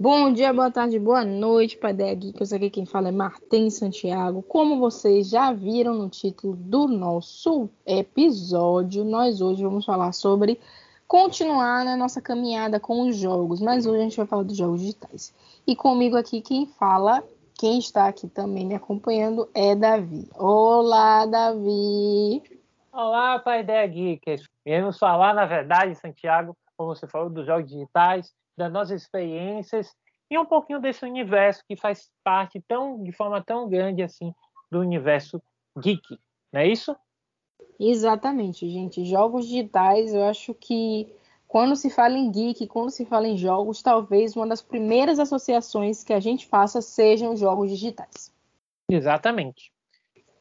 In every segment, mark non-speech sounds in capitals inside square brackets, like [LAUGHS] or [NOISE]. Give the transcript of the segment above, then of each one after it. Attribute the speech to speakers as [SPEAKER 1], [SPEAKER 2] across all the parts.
[SPEAKER 1] Bom dia, boa tarde, boa noite, Padeia Geek. Eu aqui quem fala é Martim Santiago. Como vocês já viram no título do nosso episódio, nós hoje vamos falar sobre continuar na nossa caminhada com os jogos, mas hoje a gente vai falar dos jogos digitais. E comigo aqui quem fala, quem está aqui também me acompanhando é Davi. Olá, Davi!
[SPEAKER 2] Olá, Pai Ideia Geekers. Viemos falar, na verdade, Santiago, como você falou, dos jogos digitais, das nossas experiências e um pouquinho desse universo que faz parte tão, de forma tão grande assim do universo geek, não é isso?
[SPEAKER 1] Exatamente, gente. Jogos digitais, eu acho que quando se fala em geek, quando se fala em jogos, talvez uma das primeiras associações que a gente faça sejam jogos digitais.
[SPEAKER 2] Exatamente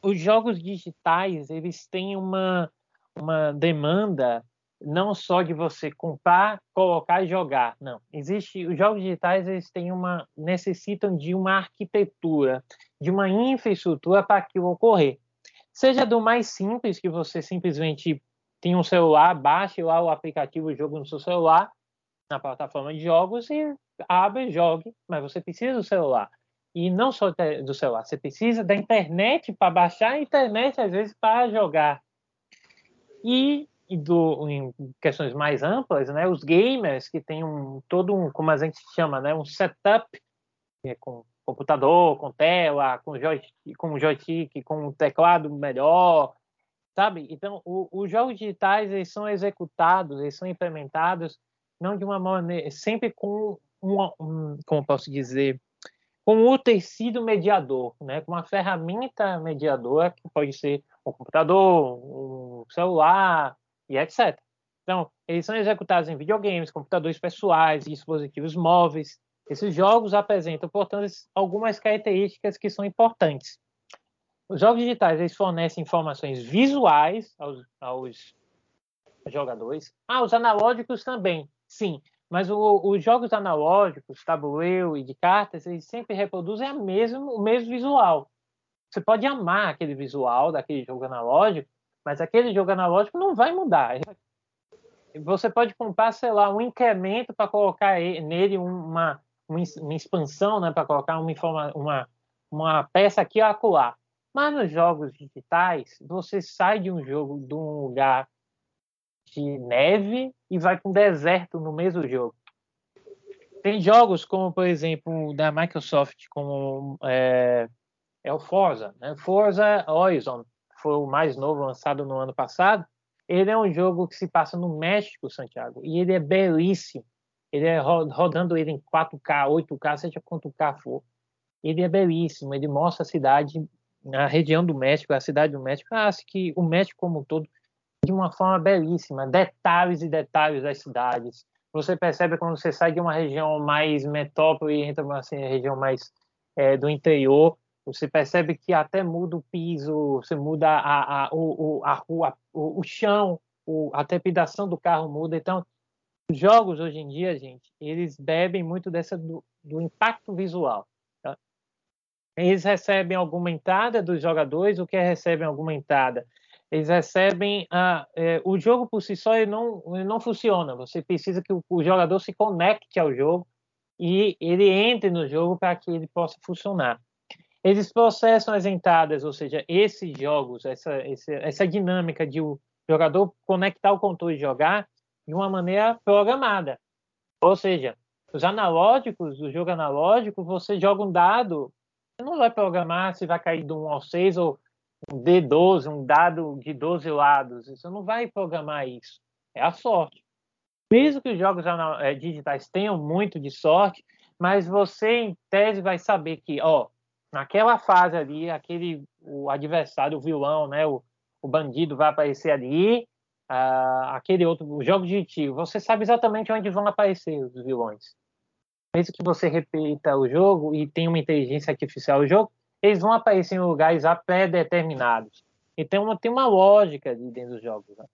[SPEAKER 2] os jogos digitais eles têm uma, uma demanda não só de você comprar, colocar e jogar, não. Existe os jogos digitais eles têm uma necessitam de uma arquitetura, de uma infraestrutura para aquilo ocorrer. Seja do mais simples que você simplesmente tem um celular, baixe lá o aplicativo jogo no seu celular, na plataforma de jogos e abre, jogue, mas você precisa do celular. E não só do celular, você precisa da internet para baixar a internet, às vezes, para jogar. E, e do, em questões mais amplas, né, os gamers que têm um, todo um, como a gente chama, né, um setup é, com computador, com tela, com joystick, com joystick, com teclado melhor, sabe? Então, os jogos digitais eles são executados, eles são implementados não de uma maneira, sempre com uma, um, como posso dizer, com o tecido mediador, né, com uma ferramenta mediadora que pode ser um computador, um celular e etc. Então, eles são executados em videogames, computadores pessoais, dispositivos móveis. Esses jogos apresentam, portanto, algumas características que são importantes. Os jogos digitais eles fornecem informações visuais aos, aos jogadores. Ah, os analógicos também, sim. Mas o, os jogos analógicos, tabuleiro e de cartas, eles sempre reproduzem a mesmo, o mesmo visual. Você pode amar aquele visual daquele jogo analógico, mas aquele jogo analógico não vai mudar. Você pode comprar, sei lá, um incremento para colocar nele uma, uma expansão, né, para colocar uma, uma, uma peça aqui a acolá. Mas nos jogos digitais, você sai de um jogo, de um lugar de neve e vai para um deserto no mesmo jogo. Tem jogos como, por exemplo, da Microsoft, como é, é o Forza. Né? Forza Horizon foi o mais novo lançado no ano passado. Ele é um jogo que se passa no México, Santiago, e ele é belíssimo. Ele é rodando ele em 4K, 8K, seja quanto K for. Ele é belíssimo, ele mostra a cidade, a região do México, a cidade do México. acho que o México como um todo de uma forma belíssima, detalhes e detalhes das cidades. Você percebe quando você sai de uma região mais metrópole e entra numa assim, região mais é, do interior, você percebe que até muda o piso, você muda a, a, o, a rua, o, o chão, o, a trepidação do carro muda. Então, os jogos hoje em dia, gente, eles bebem muito dessa do, do impacto visual. Eles recebem alguma entrada dos jogadores, o que recebem alguma entrada? eles recebem a, é, o jogo por si só ele não, ele não funciona. Você precisa que o, o, jogador se conecte ao jogo e ele entre no jogo para que ele possa funcionar. Eles processam as entradas, ou seja, esses jogos, essa, essa, essa dinâmica de o jogador conectar o controle e jogar de uma maneira programada. Ou seja, os analógicos, o jogo analógico, você joga um dado, não vai programar se vai cair de 1 ao 6 ou um D12, um dado de 12 lados. Você não vai programar isso. É a sorte. Mesmo que os jogos eh, digitais tenham muito de sorte, mas você, em tese, vai saber que, ó, naquela fase ali, aquele, o adversário, o vilão, né, o, o bandido vai aparecer ali, uh, aquele outro, o jogo de tiro, você sabe exatamente onde vão aparecer os vilões. Mesmo que você repita o jogo e tenha uma inteligência artificial no jogo, eles vão aparecer em lugares pré-determinados. Então tem uma lógica dentro dos jogos. Né?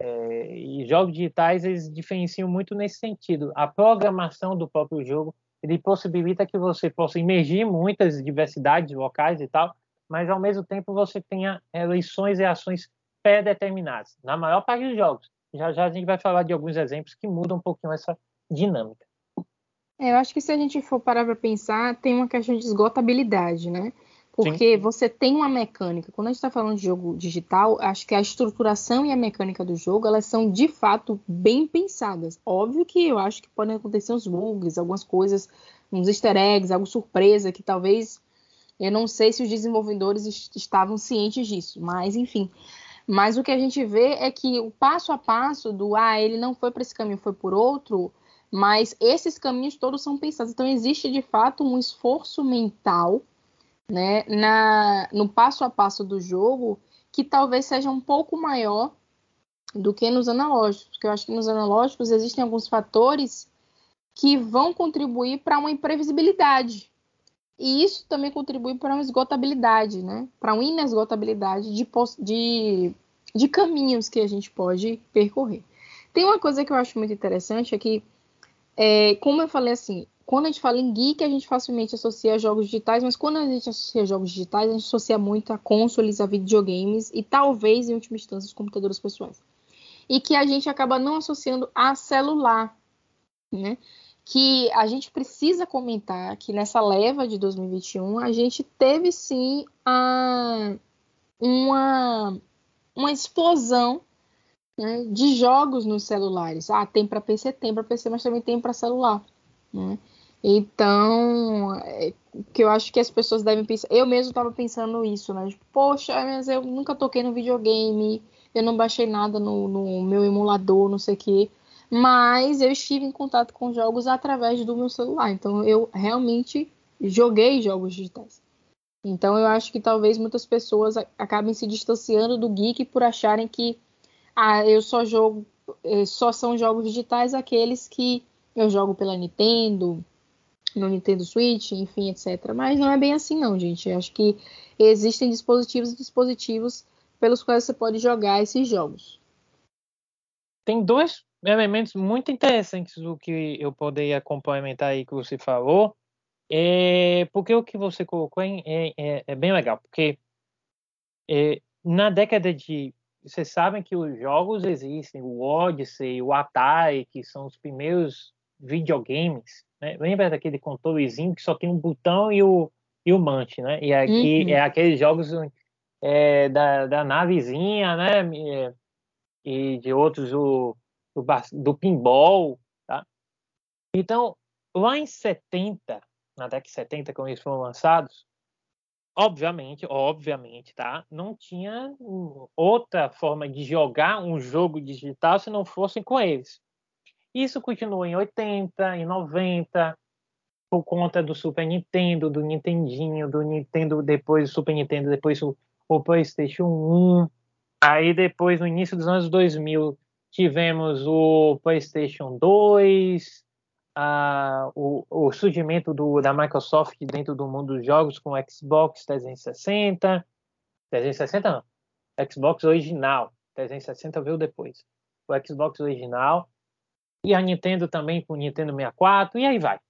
[SPEAKER 2] É, e jogos digitais eles diferenciam muito nesse sentido. A programação do próprio jogo ele possibilita que você possa emergir muitas diversidades locais e tal, mas ao mesmo tempo você tenha eleições e ações pré-determinadas, na maior parte dos jogos. Já já a gente vai falar de alguns exemplos que mudam um pouquinho essa dinâmica.
[SPEAKER 1] É, eu acho que se a gente for parar para pensar, tem uma questão de esgotabilidade, né? Porque Sim. você tem uma mecânica. Quando a gente está falando de jogo digital, acho que a estruturação e a mecânica do jogo, elas são de fato bem pensadas. Óbvio que eu acho que podem acontecer uns bugs, algumas coisas, uns easter eggs, algo surpresa que talvez eu não sei se os desenvolvedores estavam cientes disso, mas enfim. Mas o que a gente vê é que o passo a passo do ah, ele não foi para esse caminho, foi por outro, mas esses caminhos todos são pensados. Então existe de fato um esforço mental né, na, no passo a passo do jogo que talvez seja um pouco maior do que nos analógicos, porque eu acho que nos analógicos existem alguns fatores que vão contribuir para uma imprevisibilidade. E isso também contribui para uma esgotabilidade, né? Para uma inesgotabilidade de, de, de caminhos que a gente pode percorrer. Tem uma coisa que eu acho muito interessante é que, é, como eu falei assim, quando a gente fala em geek, a gente facilmente associa jogos digitais, mas quando a gente associa jogos digitais, a gente associa muito a consoles, a videogames e talvez, em última instância, os computadores pessoais. E que a gente acaba não associando a celular, né? Que a gente precisa comentar que nessa leva de 2021 a gente teve sim a, uma, uma explosão né, de jogos nos celulares. Ah, tem para PC, tem para PC, mas também tem para celular. Né? Então, é, que eu acho que as pessoas devem pensar. Eu mesmo estava pensando isso, né? Tipo, poxa, mas eu nunca toquei no videogame, eu não baixei nada no, no meu emulador, não sei o quê. Mas eu estive em contato com jogos através do meu celular. Então, eu realmente joguei jogos digitais. Então, eu acho que talvez muitas pessoas acabem se distanciando do geek por acharem que ah, eu só jogo, eh, só são jogos digitais aqueles que eu jogo pela Nintendo, no Nintendo Switch, enfim, etc. Mas não é bem assim, não, gente. Eu acho que existem dispositivos e dispositivos pelos quais você pode jogar esses jogos.
[SPEAKER 2] Tem dois elementos muito interessantes do que eu poderia complementar aí que você falou. É, porque o que você colocou é, é, é bem legal. Porque é, na década de. Vocês sabem que os jogos existem, o Odyssey, o Atari, que são os primeiros videogames né? Lembra daquele controlezinho que só tem um botão e o, e o mante, né? E aqui uhum. é aqueles jogos é, da, da navezinha, né? E, e de outros, o, do, do pinball, tá? Então, lá em 70, na década de 70, quando eles foram lançados, obviamente, obviamente, tá? Não tinha outra forma de jogar um jogo digital se não fosse com eles. Isso continuou em 80, em 90, por conta do Super Nintendo, do Nintendinho, do Nintendo, depois do Super Nintendo, depois o, o PlayStation 1. Aí depois, no início dos anos 2000, tivemos o PlayStation 2, uh, o, o, surgimento do, da Microsoft dentro do mundo dos jogos com Xbox 360. 360 não, Xbox original. 360 veio depois. O Xbox original e a Nintendo também com o Nintendo 64, e aí vai.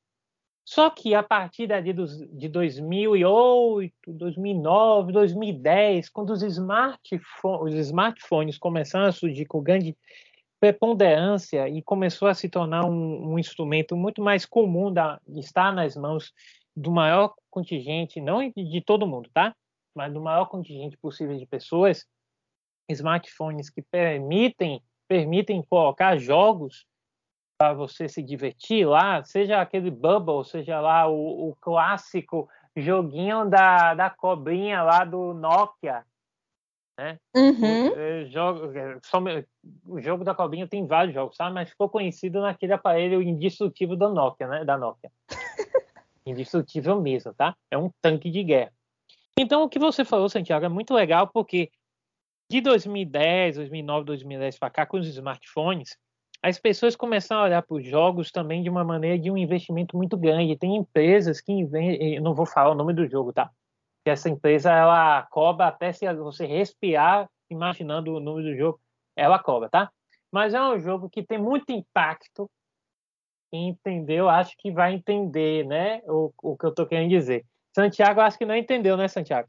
[SPEAKER 2] Só que a partir de 2008, 2009, 2010, quando os os smartphones começaram a surgir com grande preponderância e começou a se tornar um, um instrumento muito mais comum da, de estar nas mãos do maior contingente, não de todo mundo, tá? Mas do maior contingente possível de pessoas, smartphones que permitem permitem colocar jogos para você se divertir lá, seja aquele Bubble, seja lá o, o clássico joguinho da, da cobrinha lá do Nokia. Né?
[SPEAKER 1] Uhum.
[SPEAKER 2] O, é, jogo, é, só, o jogo da cobrinha tem vários jogos, sabe? Mas ficou conhecido naquele aparelho indestrutível da Nokia, né? Da Nokia. [LAUGHS] indestrutível mesmo, tá? É um tanque de guerra. Então, o que você falou, Santiago, é muito legal porque de 2010, 2009, 2010 para cá, com os smartphones, as pessoas começaram a olhar para os jogos também de uma maneira de um investimento muito grande. Tem empresas que investem, não vou falar o nome do jogo, tá? Que essa empresa ela cobra até se você respirar imaginando o nome do jogo, ela cobra, tá? Mas é um jogo que tem muito impacto entendeu, acho que vai entender, né? O, o que eu estou querendo dizer. Santiago, acho que não entendeu, né, Santiago?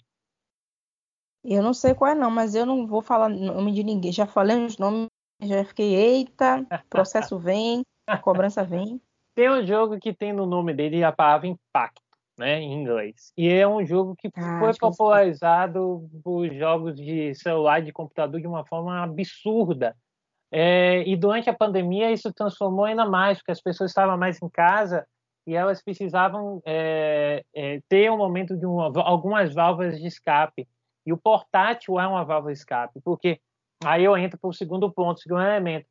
[SPEAKER 1] Eu não sei qual é, não, mas eu não vou falar nome de ninguém. Já falei os nomes, já fiquei, eita, processo vem, cobrança vem. [LAUGHS]
[SPEAKER 2] Tem um jogo que tem no nome dele a palavra impacto, né, em inglês. E é um jogo que ah, foi popularizado por jogos de celular e de computador de uma forma absurda. É, e durante a pandemia isso transformou ainda mais, porque as pessoas estavam mais em casa e elas precisavam é, é, ter um momento de uma, algumas válvulas de escape. E o portátil é uma válvula de escape, porque aí eu entro para o segundo ponto, segundo elemento.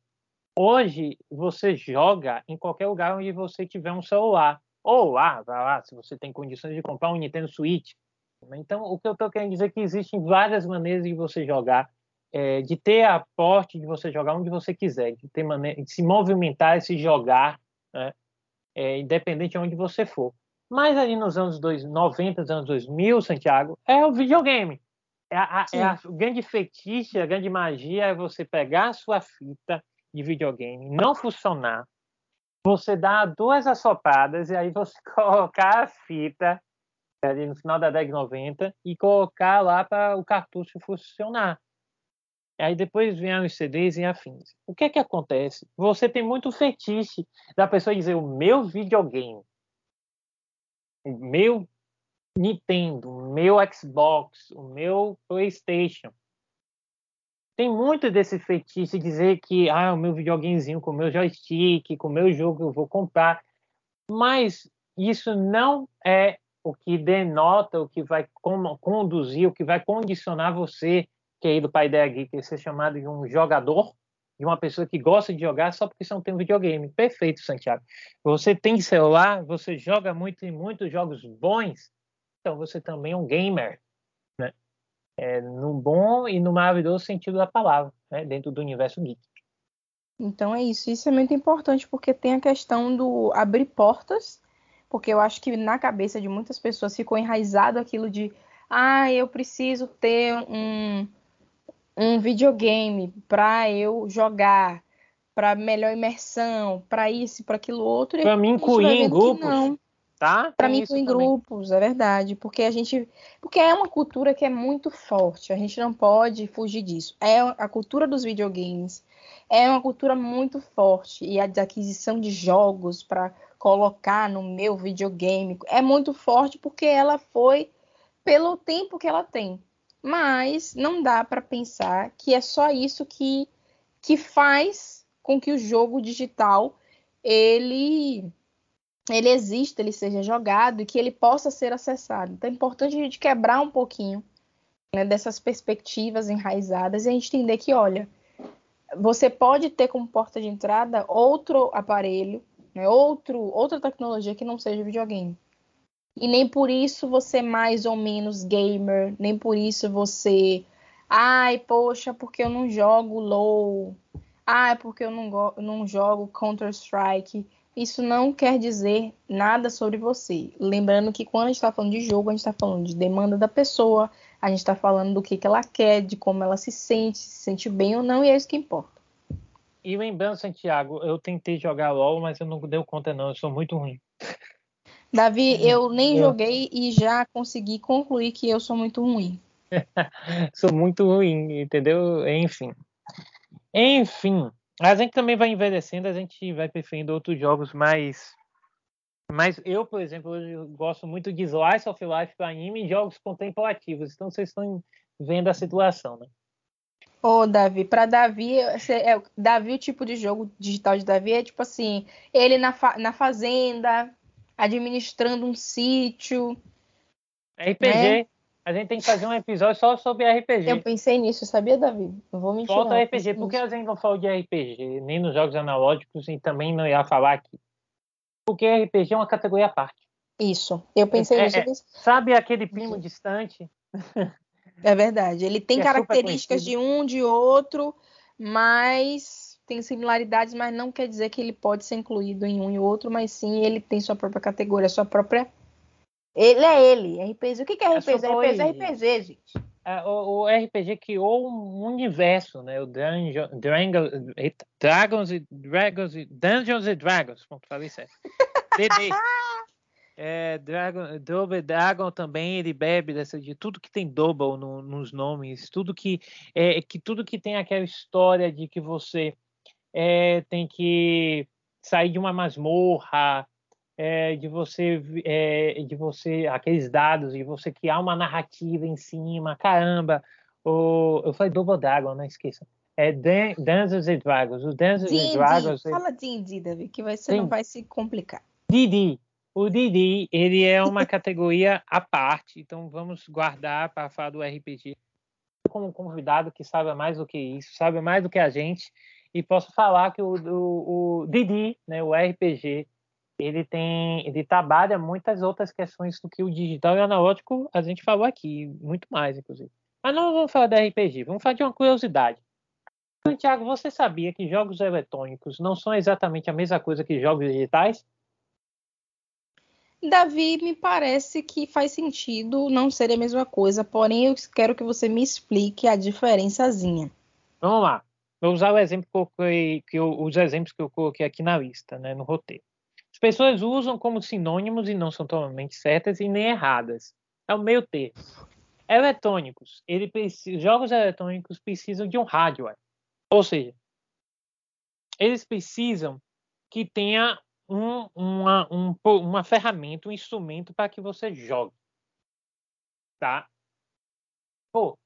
[SPEAKER 2] Hoje você joga em qualquer lugar onde você tiver um celular. Ou lá, vai lá, se você tem condições de comprar um Nintendo Switch. Então, o que eu estou querendo dizer é que existem várias maneiras de você jogar, é, de ter a porte de você jogar onde você quiser, de, ter maneira, de se movimentar e se jogar, né? é, independente de onde você for. Mas ali nos anos dois, 90, anos 2000, Santiago, é o videogame. É a, é a grande fetiche, a grande magia é você pegar a sua fita de videogame, não funcionar, você dar duas assopadas e aí você [LAUGHS] colocar a fita ali no final da década de 90 e colocar lá para o cartucho funcionar. Aí depois vem os CDs e afins. O que é que acontece? Você tem muito fetiche da pessoa dizer o meu videogame, o meu Nintendo, o meu Xbox, o meu PlayStation. Tem muito desse fetiche dizer que ah, o meu videogamezinho com o meu joystick, com o meu jogo eu vou comprar. Mas isso não é o que denota, o que vai conduzir, o que vai condicionar você que aí do pai da Geek ser chamado de um jogador, de uma pessoa que gosta de jogar só porque você não tem um videogame. Perfeito, Santiago. Você tem celular, você joga muito em muitos jogos bons, então você também é um gamer? É, no bom e no maravilhoso sentido da palavra, né? dentro do universo geek.
[SPEAKER 1] Então é isso. Isso é muito importante porque tem a questão do abrir portas, porque eu acho que na cabeça de muitas pessoas ficou enraizado aquilo de ah, eu preciso ter um, um videogame para eu jogar, para melhor imersão, para isso, para aquilo outro.
[SPEAKER 2] Para mim incluir em grupos. Não. Tá?
[SPEAKER 1] Para mim em grupos, é verdade, porque a gente, porque é uma cultura que é muito forte, a gente não pode fugir disso. É a cultura dos videogames, é uma cultura muito forte e a aquisição de jogos para colocar no meu videogame é muito forte porque ela foi pelo tempo que ela tem mas não dá para pensar que é só isso que, que faz com que o jogo digital ele ele exista, ele seja jogado e que ele possa ser acessado. Então é importante a gente quebrar um pouquinho né, dessas perspectivas enraizadas e a gente entender que, olha, você pode ter como porta de entrada outro aparelho, né, outro, outra tecnologia que não seja videogame. E nem por isso você é mais ou menos gamer, nem por isso você. Ai, poxa, porque eu não jogo LOL. Ai, porque eu não, não jogo Counter-Strike. Isso não quer dizer nada sobre você. Lembrando que quando a gente está falando de jogo, a gente está falando de demanda da pessoa, a gente está falando do que, que ela quer, de como ela se sente, se sente bem ou não, e é isso que importa.
[SPEAKER 2] E lembrando, Santiago, eu tentei jogar LOL, mas eu não deu conta, não. Eu sou muito ruim.
[SPEAKER 1] Davi, eu nem [LAUGHS] joguei e já consegui concluir que eu sou muito ruim. [LAUGHS]
[SPEAKER 2] sou muito ruim, entendeu? Enfim. Enfim, a gente também vai envelhecendo, a gente vai preferindo outros jogos mais. Mas eu, por exemplo, hoje gosto muito de Slice of Life para anime e jogos contemplativos. Então vocês estão vendo a situação, né?
[SPEAKER 1] Ô, Davi, para Davi, é, Davi, o tipo de jogo digital de Davi é tipo assim, ele na, fa na fazenda, administrando um sítio.
[SPEAKER 2] RPG. Né? A gente tem que fazer um episódio só sobre RPG.
[SPEAKER 1] Eu pensei nisso, sabia, Davi? Não vou mentir.
[SPEAKER 2] Falta RPG. Por que a gente não falou de RPG? Nem nos jogos analógicos e também não ia falar aqui. Porque RPG é uma categoria à parte.
[SPEAKER 1] Isso. Eu pensei
[SPEAKER 2] é,
[SPEAKER 1] nisso.
[SPEAKER 2] É, sabe aquele primo Isso. distante?
[SPEAKER 1] É verdade. Ele tem é características de um, de outro, mas tem similaridades, mas não quer dizer que ele pode ser incluído em um e outro, mas sim ele tem sua própria categoria, sua própria. Ele é ele, RPG. O que é RPG? É RPG é RPG, gente.
[SPEAKER 2] é, o, o, RPG criou um universo, né? O Dungeon, Dragons, Dragons e Dragons e Dungeons e Dragons, pronto, falei certo. [LAUGHS] DD. É, Dragon, Double Dragon também ele bebe dessa de tudo que tem double no, nos nomes, tudo que é que tudo que tem aquela história de que você é, tem que sair de uma masmorra, é, de você é, de você aqueles dados de você criar uma narrativa em cima, caramba. O, eu falei Double Dragon, não esqueça. É Dungeons and Dragons. O Dungeons and Dragons.
[SPEAKER 1] Fala D&D, Davi, que você não vai se complicar.
[SPEAKER 2] D&D. O Didi, ele é uma categoria à parte, então vamos guardar para falar do RPG como convidado que sabe mais do que isso, sabe mais do que a gente, e posso falar que o, o, o Didi, né, o RPG, ele tem, ele trabalha muitas outras questões do que o digital e o analógico, a gente falou aqui, muito mais, inclusive. Mas não vamos falar da RPG, vamos falar de uma curiosidade. Tiago, você sabia que jogos eletrônicos não são exatamente a mesma coisa que jogos digitais?
[SPEAKER 1] Davi, me parece que faz sentido não ser a mesma coisa, porém eu quero que você me explique a diferençazinha.
[SPEAKER 2] Vamos lá. Vou usar o exemplo que eu coloquei, que eu, os exemplos que eu coloquei aqui na lista, né, no roteiro. As pessoas usam como sinônimos e não são totalmente certas e nem erradas. É o meio termo. Eletrônicos. Ele precisa, jogos eletrônicos precisam de um hardware. Ou seja, eles precisam que tenha um, uma, um, uma ferramenta, um instrumento para que você jogue. Tá? Pô,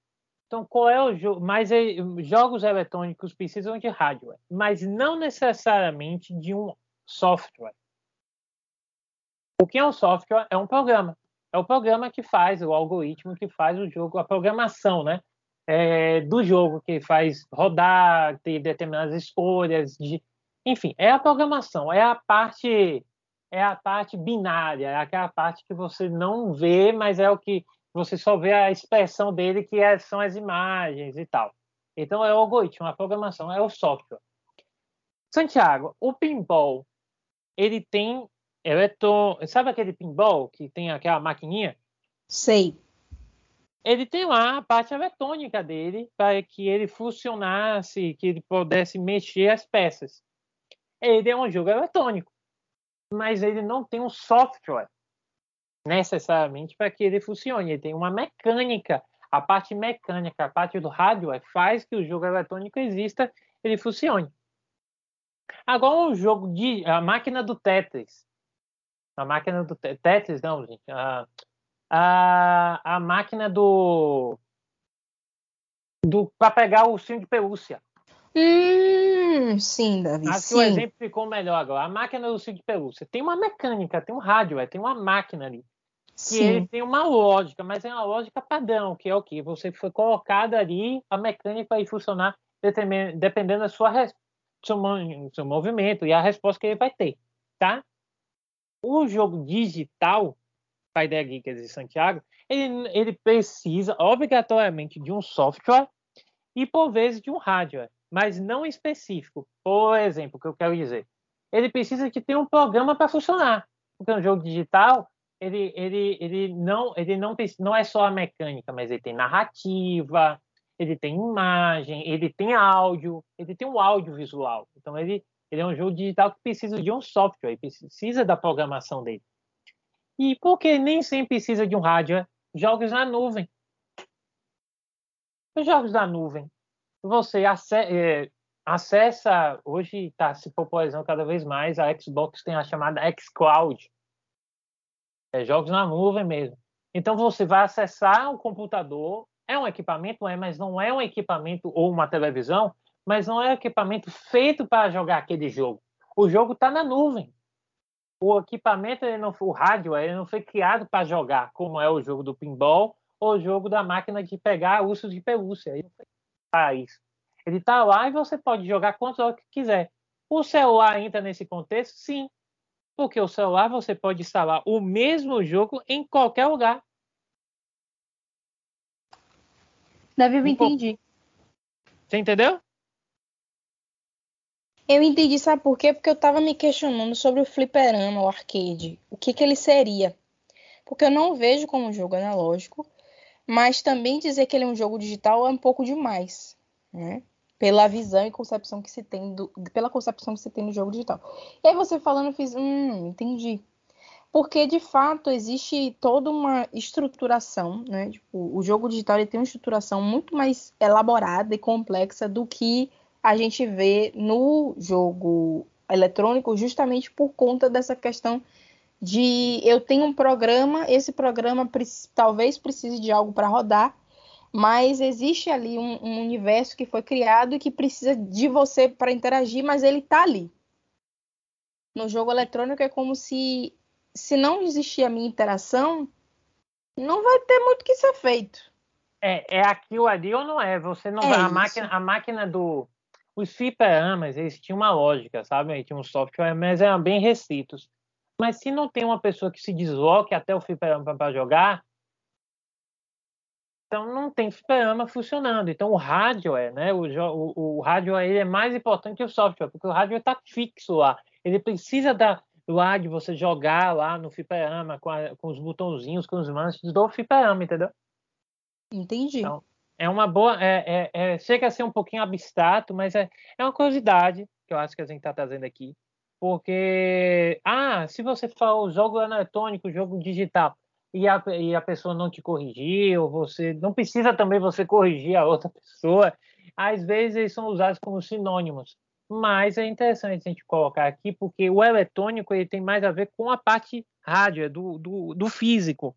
[SPEAKER 2] então qual é o jogo? Mas é, jogos eletrônicos precisam de hardware, mas não necessariamente de um software. O que é um software? É um programa. É o programa que faz, o algoritmo que faz o jogo, a programação, né? É, do jogo que faz rodar, ter determinadas escolhas, de, enfim, é a programação, é a parte é a parte binária, é aquela parte que você não vê, mas é o que você só vê a expressão dele, que é, são as imagens e tal. Então é o algoritmo, a programação, é o software. Santiago, o pinball, ele tem eletron... Sabe aquele pinball que tem aquela maquininha?
[SPEAKER 1] Sei.
[SPEAKER 2] Ele tem lá a parte eletrônica dele para que ele funcionasse, que ele pudesse mexer as peças ele é um jogo eletrônico, mas ele não tem um software necessariamente para que ele funcione. Ele tem uma mecânica. A parte mecânica, a parte do hardware faz que o jogo eletrônico exista, ele funcione. Agora o jogo de a máquina do Tetris, a máquina do Tetris não, gente, a, a, a máquina do do para pegar o ursinho de pelúcia.
[SPEAKER 1] Hum, sim, Davi.
[SPEAKER 2] Acho
[SPEAKER 1] sim.
[SPEAKER 2] que o exemplo ficou melhor agora. A máquina do Cid Pelúcia tem uma mecânica, tem um hardware, tem uma máquina ali. Que ele tem uma lógica, mas é uma lógica padrão, que é o que? Você foi colocado ali, a mecânica vai funcionar dependendo da sua seu, seu movimento e a resposta que ele vai ter, tá? O jogo digital, da Geekers de Santiago, ele, ele precisa obrigatoriamente de um software e por vezes de um hardware mas não específico. Por exemplo, o que eu quero dizer, ele precisa de ter um programa para funcionar, porque um jogo digital ele, ele, ele não ele não não é só a mecânica, mas ele tem narrativa, ele tem imagem, ele tem áudio, ele tem um audiovisual. Então ele ele é um jogo digital que precisa de um software, precisa da programação dele. E porque nem sempre precisa de um hardware, jogos na nuvem. Os jogos da nuvem você é, acessa, hoje está se popularizando cada vez mais, a Xbox tem a chamada xCloud, é, jogos na nuvem mesmo. Então você vai acessar o computador, é um equipamento, é, mas não é um equipamento ou uma televisão, mas não é um equipamento feito para jogar aquele jogo. O jogo está na nuvem. O equipamento, ele não, o rádio, ele não foi criado para jogar, como é o jogo do pinball ou o jogo da máquina de pegar ursos de pelúcia. Ele não foi isso. Ele está lá e você pode jogar quantas horas que quiser. O celular entra nesse contexto? Sim. Porque o celular você pode instalar o mesmo jogo em qualquer lugar.
[SPEAKER 1] Davi, eu entendi.
[SPEAKER 2] Você entendeu?
[SPEAKER 1] Eu entendi, sabe por quê? Porque eu estava me questionando sobre o fliperama, o arcade. O que, que ele seria? Porque eu não vejo como jogo analógico mas também dizer que ele é um jogo digital é um pouco demais, né? Pela visão e concepção que se tem do, pela concepção que se tem no jogo digital. E aí você falando, eu fiz, hum, entendi. Porque de fato existe toda uma estruturação, né? Tipo, o jogo digital ele tem uma estruturação muito mais elaborada e complexa do que a gente vê no jogo eletrônico, justamente por conta dessa questão de eu tenho um programa, esse programa talvez precise de algo para rodar, mas existe ali um, um, universo que foi criado e que precisa de você para interagir, mas ele está ali. No jogo eletrônico é como se se não existir a minha interação, não vai ter muito o que ser feito.
[SPEAKER 2] É, é aquilo ali ou não é? Você não é vai, a máquina, a máquina do os fliperamas, eles tinham uma lógica, sabe? Eles tinham um software, mas eram bem restritos. Mas se não tem uma pessoa que se desloque até o fliperama para jogar, então não tem fliperama funcionando. Então o hardware, né? O, o, o hardware ele é mais importante que o software, porque o hardware está fixo lá. Ele precisa da, lá de você jogar lá no fliperama com, a, com os botãozinhos, com os manches do fliperama, entendeu?
[SPEAKER 1] Entendi. Então,
[SPEAKER 2] é uma boa. É, é, é, chega a ser um pouquinho abstrato, mas é, é uma curiosidade que eu acho que a gente está trazendo aqui. Porque, ah, se você for jogo eletrônico, jogo digital, e a, e a pessoa não te corrigir, ou você não precisa também você corrigir a outra [LAUGHS] pessoa, às vezes eles são usados como sinônimos. Mas é interessante a gente colocar aqui, porque o eletrônico ele tem mais a ver com a parte rádio, do, do, do físico.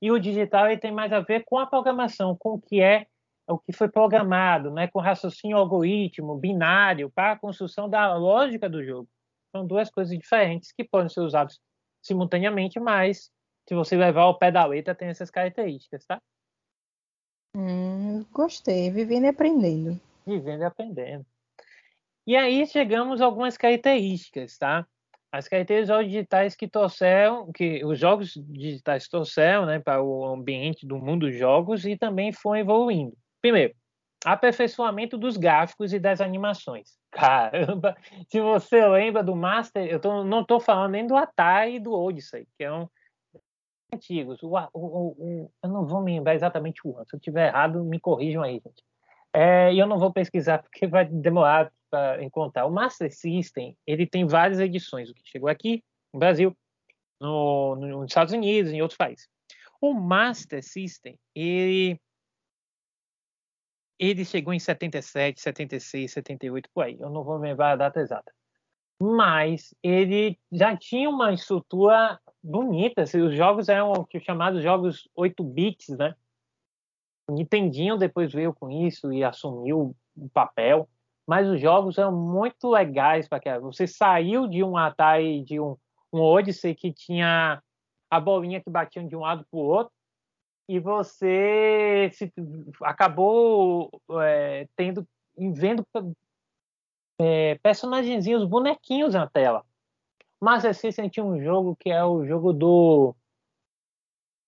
[SPEAKER 2] E o digital ele tem mais a ver com a programação, com o que é o que foi programado, né, com raciocínio algoritmo, binário, para a construção da lógica do jogo. São duas coisas diferentes que podem ser usadas simultaneamente, mas se você levar ao pé da letra, tem essas características, tá?
[SPEAKER 1] Hum, gostei, vivendo e aprendendo.
[SPEAKER 2] Vivendo e aprendendo. E aí chegamos a algumas características, tá? As características digitais que trouxeram, que os jogos digitais trouxeram, né, para o ambiente do mundo dos jogos e também foi evoluindo. Primeiro, aperfeiçoamento dos gráficos e das animações. [LAUGHS] Caramba, se você lembra do Master, eu tô, não estou falando nem do Atari e do Odyssey, que eram antigos. O, o, o, eu não vou me lembrar exatamente o ano. Se eu estiver errado, me corrijam aí, gente. É, eu não vou pesquisar [LAUGHS] porque vai demorar para encontrar. O Master System ele tem várias edições, o que chegou aqui no Brasil, no, no, nos Estados Unidos, em outros países. O Master System ele ele chegou em 77, 76, 78, por aí. Eu não vou lembrar a data exata. Mas ele já tinha uma estrutura bonita. Assim, os jogos eram os chamados jogos 8 bits, né? O Nintendinho depois veio com isso e assumiu o papel. Mas os jogos eram muito legais para você saiu de um Atari, de um, um Odyssey que tinha a bolinha que batia de um lado para o outro e você se, acabou é, tendo vendo é, personagenzinhos, bonequinhos na tela. Mas assim, tinha um jogo que é o jogo do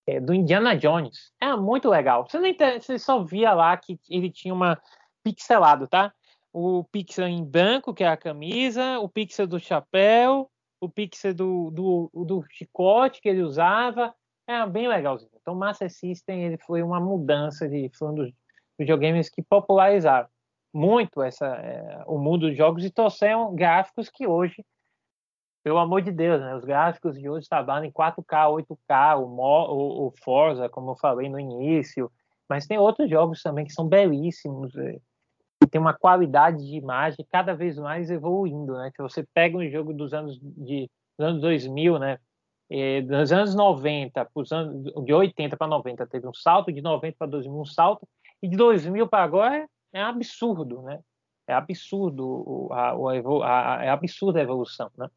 [SPEAKER 2] é, do Indiana Jones. É muito legal. Você, você só via lá que ele tinha uma pixelado, tá? O pixel em branco, que é a camisa, o pixel do chapéu, o pixel do, do, do chicote que ele usava. É bem legalzinho. Então, Master System ele foi uma mudança de foi um dos videogames que popularizaram muito essa é, o mundo dos jogos e trouxeram gráficos que hoje, pelo amor de Deus, né, os gráficos de hoje trabalham em 4K, 8K, o, o, o Forza, como eu falei no início, mas tem outros jogos também que são belíssimos, é, e tem uma qualidade de imagem cada vez mais evoluindo, né? Se você pega um jogo dos anos de dos anos 2000, né? É, dos anos 90, anos, de 80 para 90, teve um salto, de 90 para 2000 um salto, e de 2000 para agora é absurdo, né? É absurdo a, a, a, é absurda a evolução, né?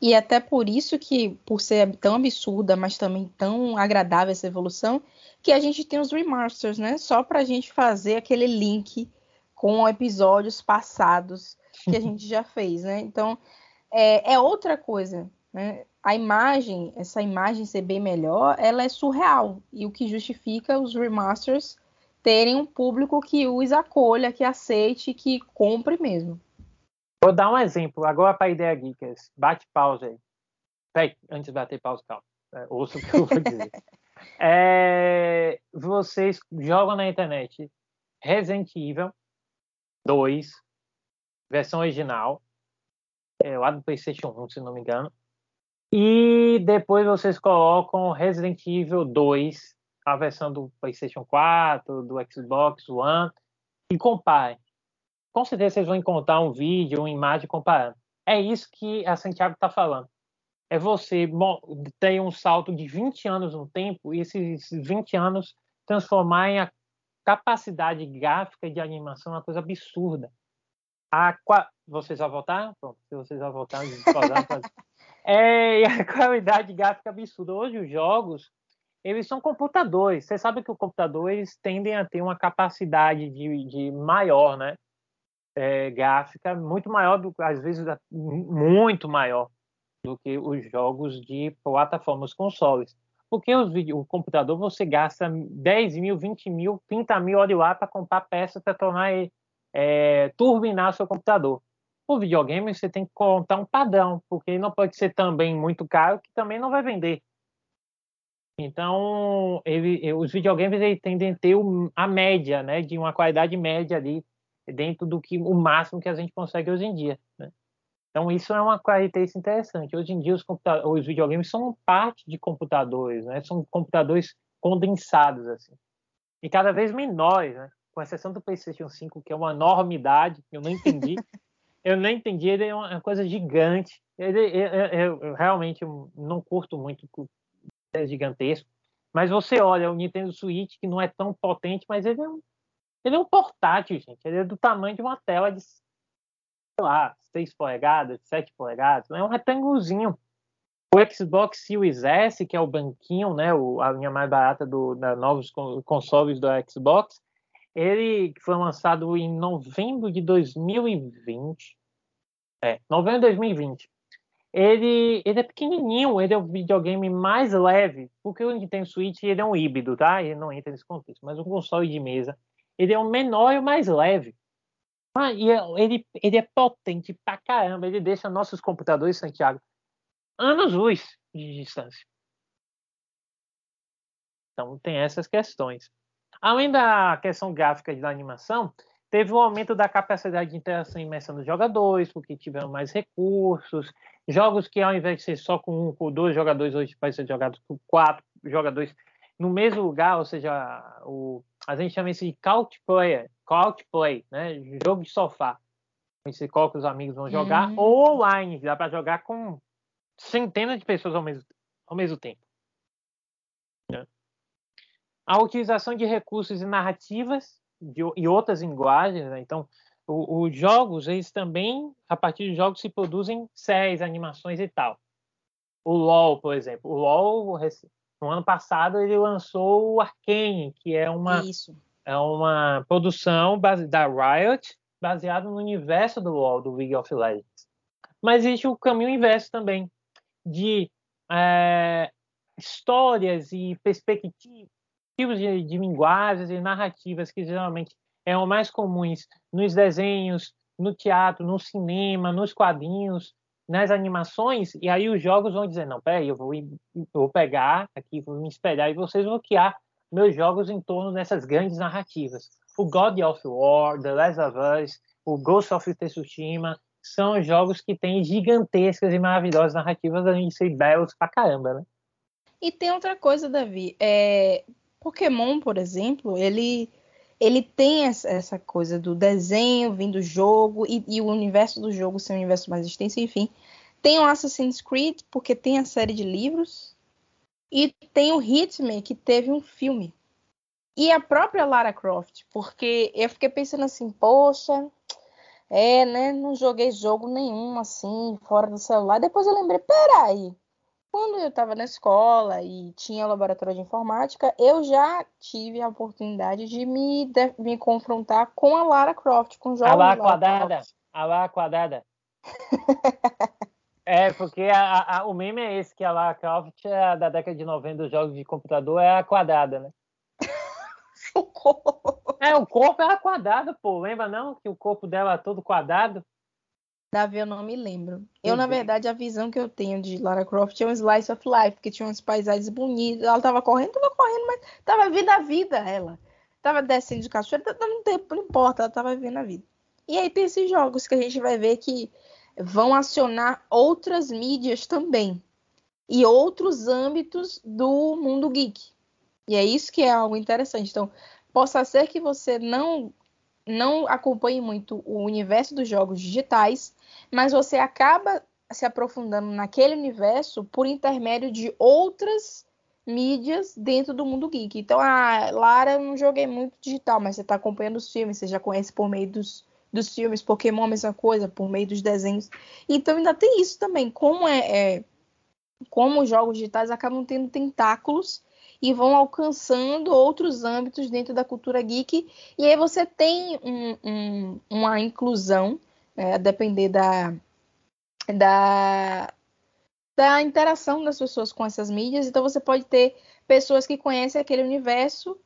[SPEAKER 1] E até por isso que, por ser tão absurda, mas também tão agradável essa evolução, que a gente tem os remasters, né? Só para a gente fazer aquele link com episódios passados que a [LAUGHS] gente já fez, né? Então, é, é outra coisa, né? a imagem, essa imagem ser bem melhor, ela é surreal. E o que justifica os remasters terem um público que os acolha, que aceite, que compre mesmo.
[SPEAKER 2] Vou dar um exemplo agora para a ideia Geekers. Bate pausa aí. Peraí, antes de bater pausa, calma. É, ouça o que eu vou dizer. [LAUGHS] É, vocês jogam na internet Resident Evil 2, versão original, é, lá do PlayStation 1, se não me engano. E depois vocês colocam Resident Evil 2, a versão do PlayStation 4, do Xbox One, e comparem. Com certeza vocês vão encontrar um vídeo, uma imagem comparando. É isso que a Santiago está falando. É você ter um salto de 20 anos no tempo e esses 20 anos transformar em a capacidade gráfica de animação uma coisa absurda. A, vocês vão votar? Pronto, se vocês vão votar, [LAUGHS] é a [LAUGHS] qualidade gráfica absurda. Hoje os jogos, eles são computadores. Você sabe que o computador eles tendem a ter uma capacidade de, de maior, né? É, gráfica muito maior do às vezes muito maior do que os jogos de plataformas consoles. Porque os o computador você gasta 10 mil, 20 mil, 30 mil horas lá para comprar peças para tornar é, turbinar seu computador. O videogame você tem que contar um padrão, porque não pode ser também muito caro, que também não vai vender. Então, ele, os videogames eles tendem a ter a média, né, de uma qualidade média ali, dentro do que o máximo que a gente consegue hoje em dia. Né? Então, isso é uma característica interessante. Hoje em dia, os, os videogames são parte de computadores, né? são computadores condensados, assim, e cada vez menores, né? com exceção do PlayStation 5, que é uma enormidade, eu não entendi. [LAUGHS] eu não entendi, ele é uma coisa gigante. Ele, eu, eu realmente não curto muito é gigantesco. Mas você olha o Nintendo Switch, que não é tão potente, mas ele é um, ele é um portátil, gente. Ele é do tamanho de uma tela de, sei lá, 6 polegadas, 7 polegadas. É um retângulozinho. O Xbox Series S, que é o banquinho, né, o, a linha mais barata do, da novos consoles do Xbox, ele foi lançado em novembro de 2020. É, novembro de 2020. Ele, ele é pequenininho, ele é o videogame mais leve, porque o Nintendo Switch ele é um híbrido, tá? Ele não entra nesse contexto, mas um console de mesa, ele é o menor e o mais leve. Ah, e é, ele, ele é potente pra caramba, ele deixa nossos computadores, Santiago, anos-luz de distância. Então tem essas questões. Além da questão gráfica da animação, teve um aumento da capacidade de interação e imersão dos jogadores, porque tiveram mais recursos. Jogos que, ao invés de ser só com um ou dois jogadores, hoje podem ser jogados com quatro jogadores no mesmo lugar, ou seja, o, a gente chama isso de couch player, couch play, né? jogo de sofá. Você coloca os amigos vão jogar, uhum. ou online, dá para jogar com centenas de pessoas ao mesmo, ao mesmo tempo. A utilização de recursos e narrativas de, e outras linguagens, né? então os jogos, eles também, a partir de jogos, se produzem séries, animações e tal. O LoL, por exemplo. O LoL, no ano passado, ele lançou o Arcane, que é uma,
[SPEAKER 1] Isso.
[SPEAKER 2] é uma produção base, da Riot, baseada no universo do LoL, do League of Legends. Mas existe o caminho inverso também, de é, histórias e perspectivas tipos de, de linguagens e narrativas que geralmente eram mais comuns nos desenhos, no teatro, no cinema, nos quadrinhos, nas animações, e aí os jogos vão dizer, não, peraí, eu vou, eu vou pegar aqui, vou me espelhar e vocês vão criar meus jogos em torno dessas grandes narrativas. O God of War, The Last of Us, o Ghost of Tsushima, são jogos que têm gigantescas e maravilhosas narrativas, além de ser belos pra caramba, né?
[SPEAKER 1] E tem outra coisa, Davi. É, Pokémon, por exemplo, ele ele tem essa coisa do desenho vindo do jogo e, e, o universo do jogo ser um universo mais extenso, enfim. Tem o Assassin's Creed, porque tem a série de livros, e tem o Hitman, que teve um filme. E a própria Lara Croft, porque eu fiquei pensando assim, poxa, é, né, não joguei jogo nenhum assim, fora do celular. Depois eu lembrei, peraí, quando eu estava na escola e tinha laboratório de informática, eu já tive a oportunidade de me, de, me confrontar com a Lara Croft, com jogos
[SPEAKER 2] A Lara quadrada. A Lara quadrada. [LAUGHS] é, porque a, a, o meme é esse, que a Lara Croft é da década de 90 dos jogos de computador é a quadrada, né? [LAUGHS]
[SPEAKER 1] Socorro!
[SPEAKER 2] É, o corpo era quadrado, pô. Lembra não que o corpo dela é todo quadrado?
[SPEAKER 1] Davi, eu não me lembro. Eu, na verdade, a visão que eu tenho de Lara Croft é um slice of life, porque tinha umas paisagens bonitas. Ela tava correndo, tava correndo, mas tava vivendo a vida, ela. Tava descendo de cachoeira, não, tempo, não importa, ela tava vivendo a vida. E aí tem esses jogos que a gente vai ver que vão acionar outras mídias também. E outros âmbitos do mundo geek. E é isso que é algo interessante. Então, possa ser que você não não acompanhe muito o universo dos jogos digitais, mas você acaba se aprofundando naquele universo por intermédio de outras mídias dentro do mundo geek. Então, a Lara, eu não joguei muito digital, mas você está acompanhando os filmes, você já conhece por meio dos, dos filmes, Pokémon a mesma coisa, por meio dos desenhos. Então, ainda tem isso também. Como é, é como os jogos digitais acabam tendo tentáculos e vão alcançando outros âmbitos dentro da cultura geek. E aí você tem um, um, uma inclusão, é, a depender da, da, da interação das pessoas com essas mídias. Então você pode ter pessoas que conhecem aquele universo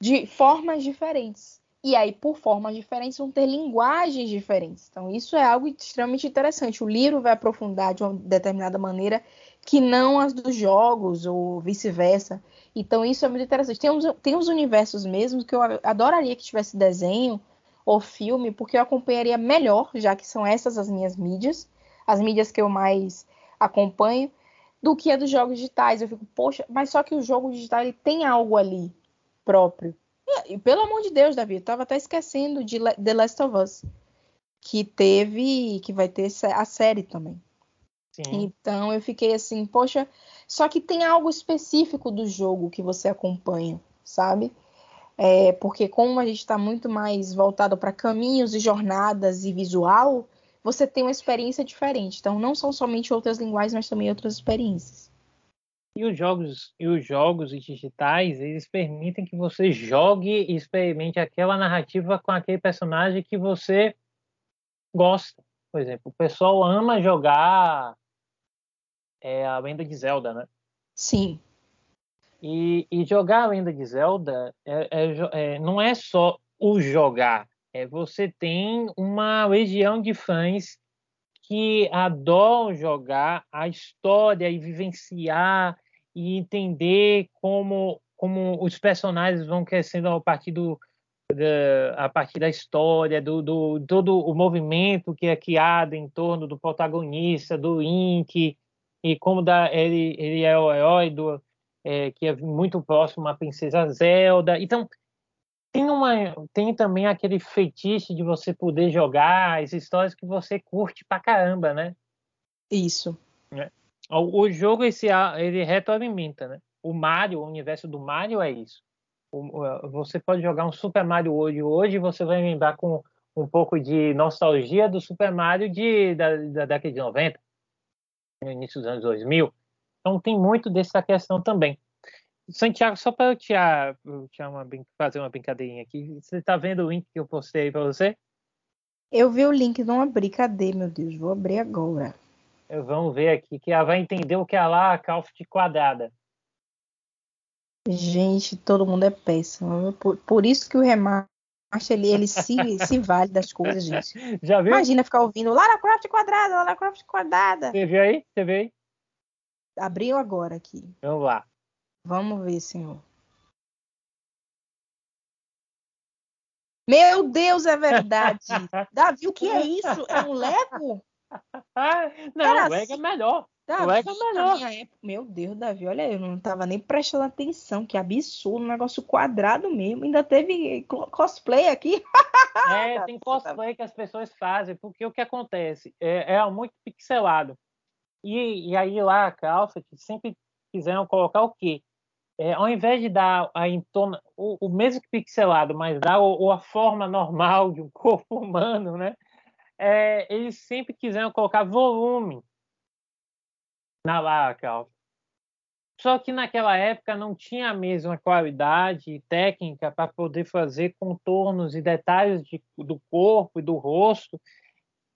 [SPEAKER 1] de formas diferentes. E aí, por formas diferentes, vão ter linguagens diferentes. Então, isso é algo extremamente interessante. O livro vai aprofundar de uma determinada maneira que não as dos jogos, ou vice-versa. Então, isso é muito interessante. Tem uns, tem uns universos mesmo que eu adoraria que tivesse desenho ou filme, porque eu acompanharia melhor, já que são essas as minhas mídias, as mídias que eu mais acompanho, do que a dos jogos digitais. Eu fico, poxa, mas só que o jogo digital ele tem algo ali próprio. E, pelo amor de Deus, Davi, eu tava até esquecendo de The Last of Us, que teve, que vai ter a série também. Sim. Então eu fiquei assim, poxa, só que tem algo específico do jogo que você acompanha, sabe? É, porque como a gente está muito mais voltado para caminhos e jornadas e visual, você tem uma experiência diferente. Então não são somente outras linguagens, mas também outras experiências.
[SPEAKER 2] E os jogos e os jogos digitais, eles permitem que você jogue e experimente aquela narrativa com aquele personagem que você gosta. Por exemplo, o pessoal ama jogar é a lenda de Zelda, né?
[SPEAKER 1] Sim.
[SPEAKER 2] E, e jogar a lenda de Zelda é, é, é, não é só o jogar, é você tem uma legião de fãs que adoram jogar a história e vivenciar e entender como, como os personagens vão crescendo a partir do, a partir da história, do, do, todo o movimento que é criado em torno do protagonista, do Link, e como da, ele, ele é o herói do, é, que é muito próximo à princesa Zelda. Então, tem, uma, tem também aquele feitiço de você poder jogar as histórias que você curte pra caramba, né?
[SPEAKER 1] Isso.
[SPEAKER 2] É. O, o, jogo esse, ele retroalimenta, né? O Mario, o universo do Mario é isso. O, você pode jogar um Super Mario hoje, hoje você vai lembrar com um pouco de nostalgia do Super Mario de, da, da década de 90 no início dos anos 2000. Então tem muito dessa questão também. Santiago, só para eu te, te uma, fazer uma brincadeirinha aqui, você está vendo o link que eu postei aí para você?
[SPEAKER 1] Eu vi o link, não abri. Cadê, meu Deus? Vou abrir agora.
[SPEAKER 2] Vamos ver aqui, que ela vai entender o que é lá a Calft quadrada.
[SPEAKER 1] Gente, todo mundo é péssimo. Por, por isso que o remate ele, ele se, se vale das coisas, gente. [LAUGHS]
[SPEAKER 2] Já viu?
[SPEAKER 1] Imagina ficar ouvindo Lara Croft quadrada, Lara Croft quadrada.
[SPEAKER 2] Você viu aí? Você viu aí?
[SPEAKER 1] Abriu agora aqui.
[SPEAKER 2] Vamos lá.
[SPEAKER 1] Vamos ver, senhor. Meu Deus, é verdade. [LAUGHS] Davi, o que é isso? É um Lego? [LAUGHS]
[SPEAKER 2] Não, Era Lego é assim. é melhor. Davi, o Lego é melhor.
[SPEAKER 1] Época, meu Deus, Davi, olha, eu não tava nem prestando atenção. Que absurdo, um negócio quadrado mesmo. Ainda teve cosplay aqui.
[SPEAKER 2] É, [LAUGHS] tem cosplay que as pessoas fazem, porque o que acontece? É, é muito pixelado. E, e aí lá a calça que sempre quiseram colocar o quê? É, ao invés de dar a entona, o, o mesmo que pixelado, mas dar o, o, a forma normal de um [LAUGHS] corpo humano, né? É, eles sempre quiseram colocar volume na calça. Só que naquela época não tinha a mesma qualidade técnica para poder fazer contornos e detalhes de, do corpo e do rosto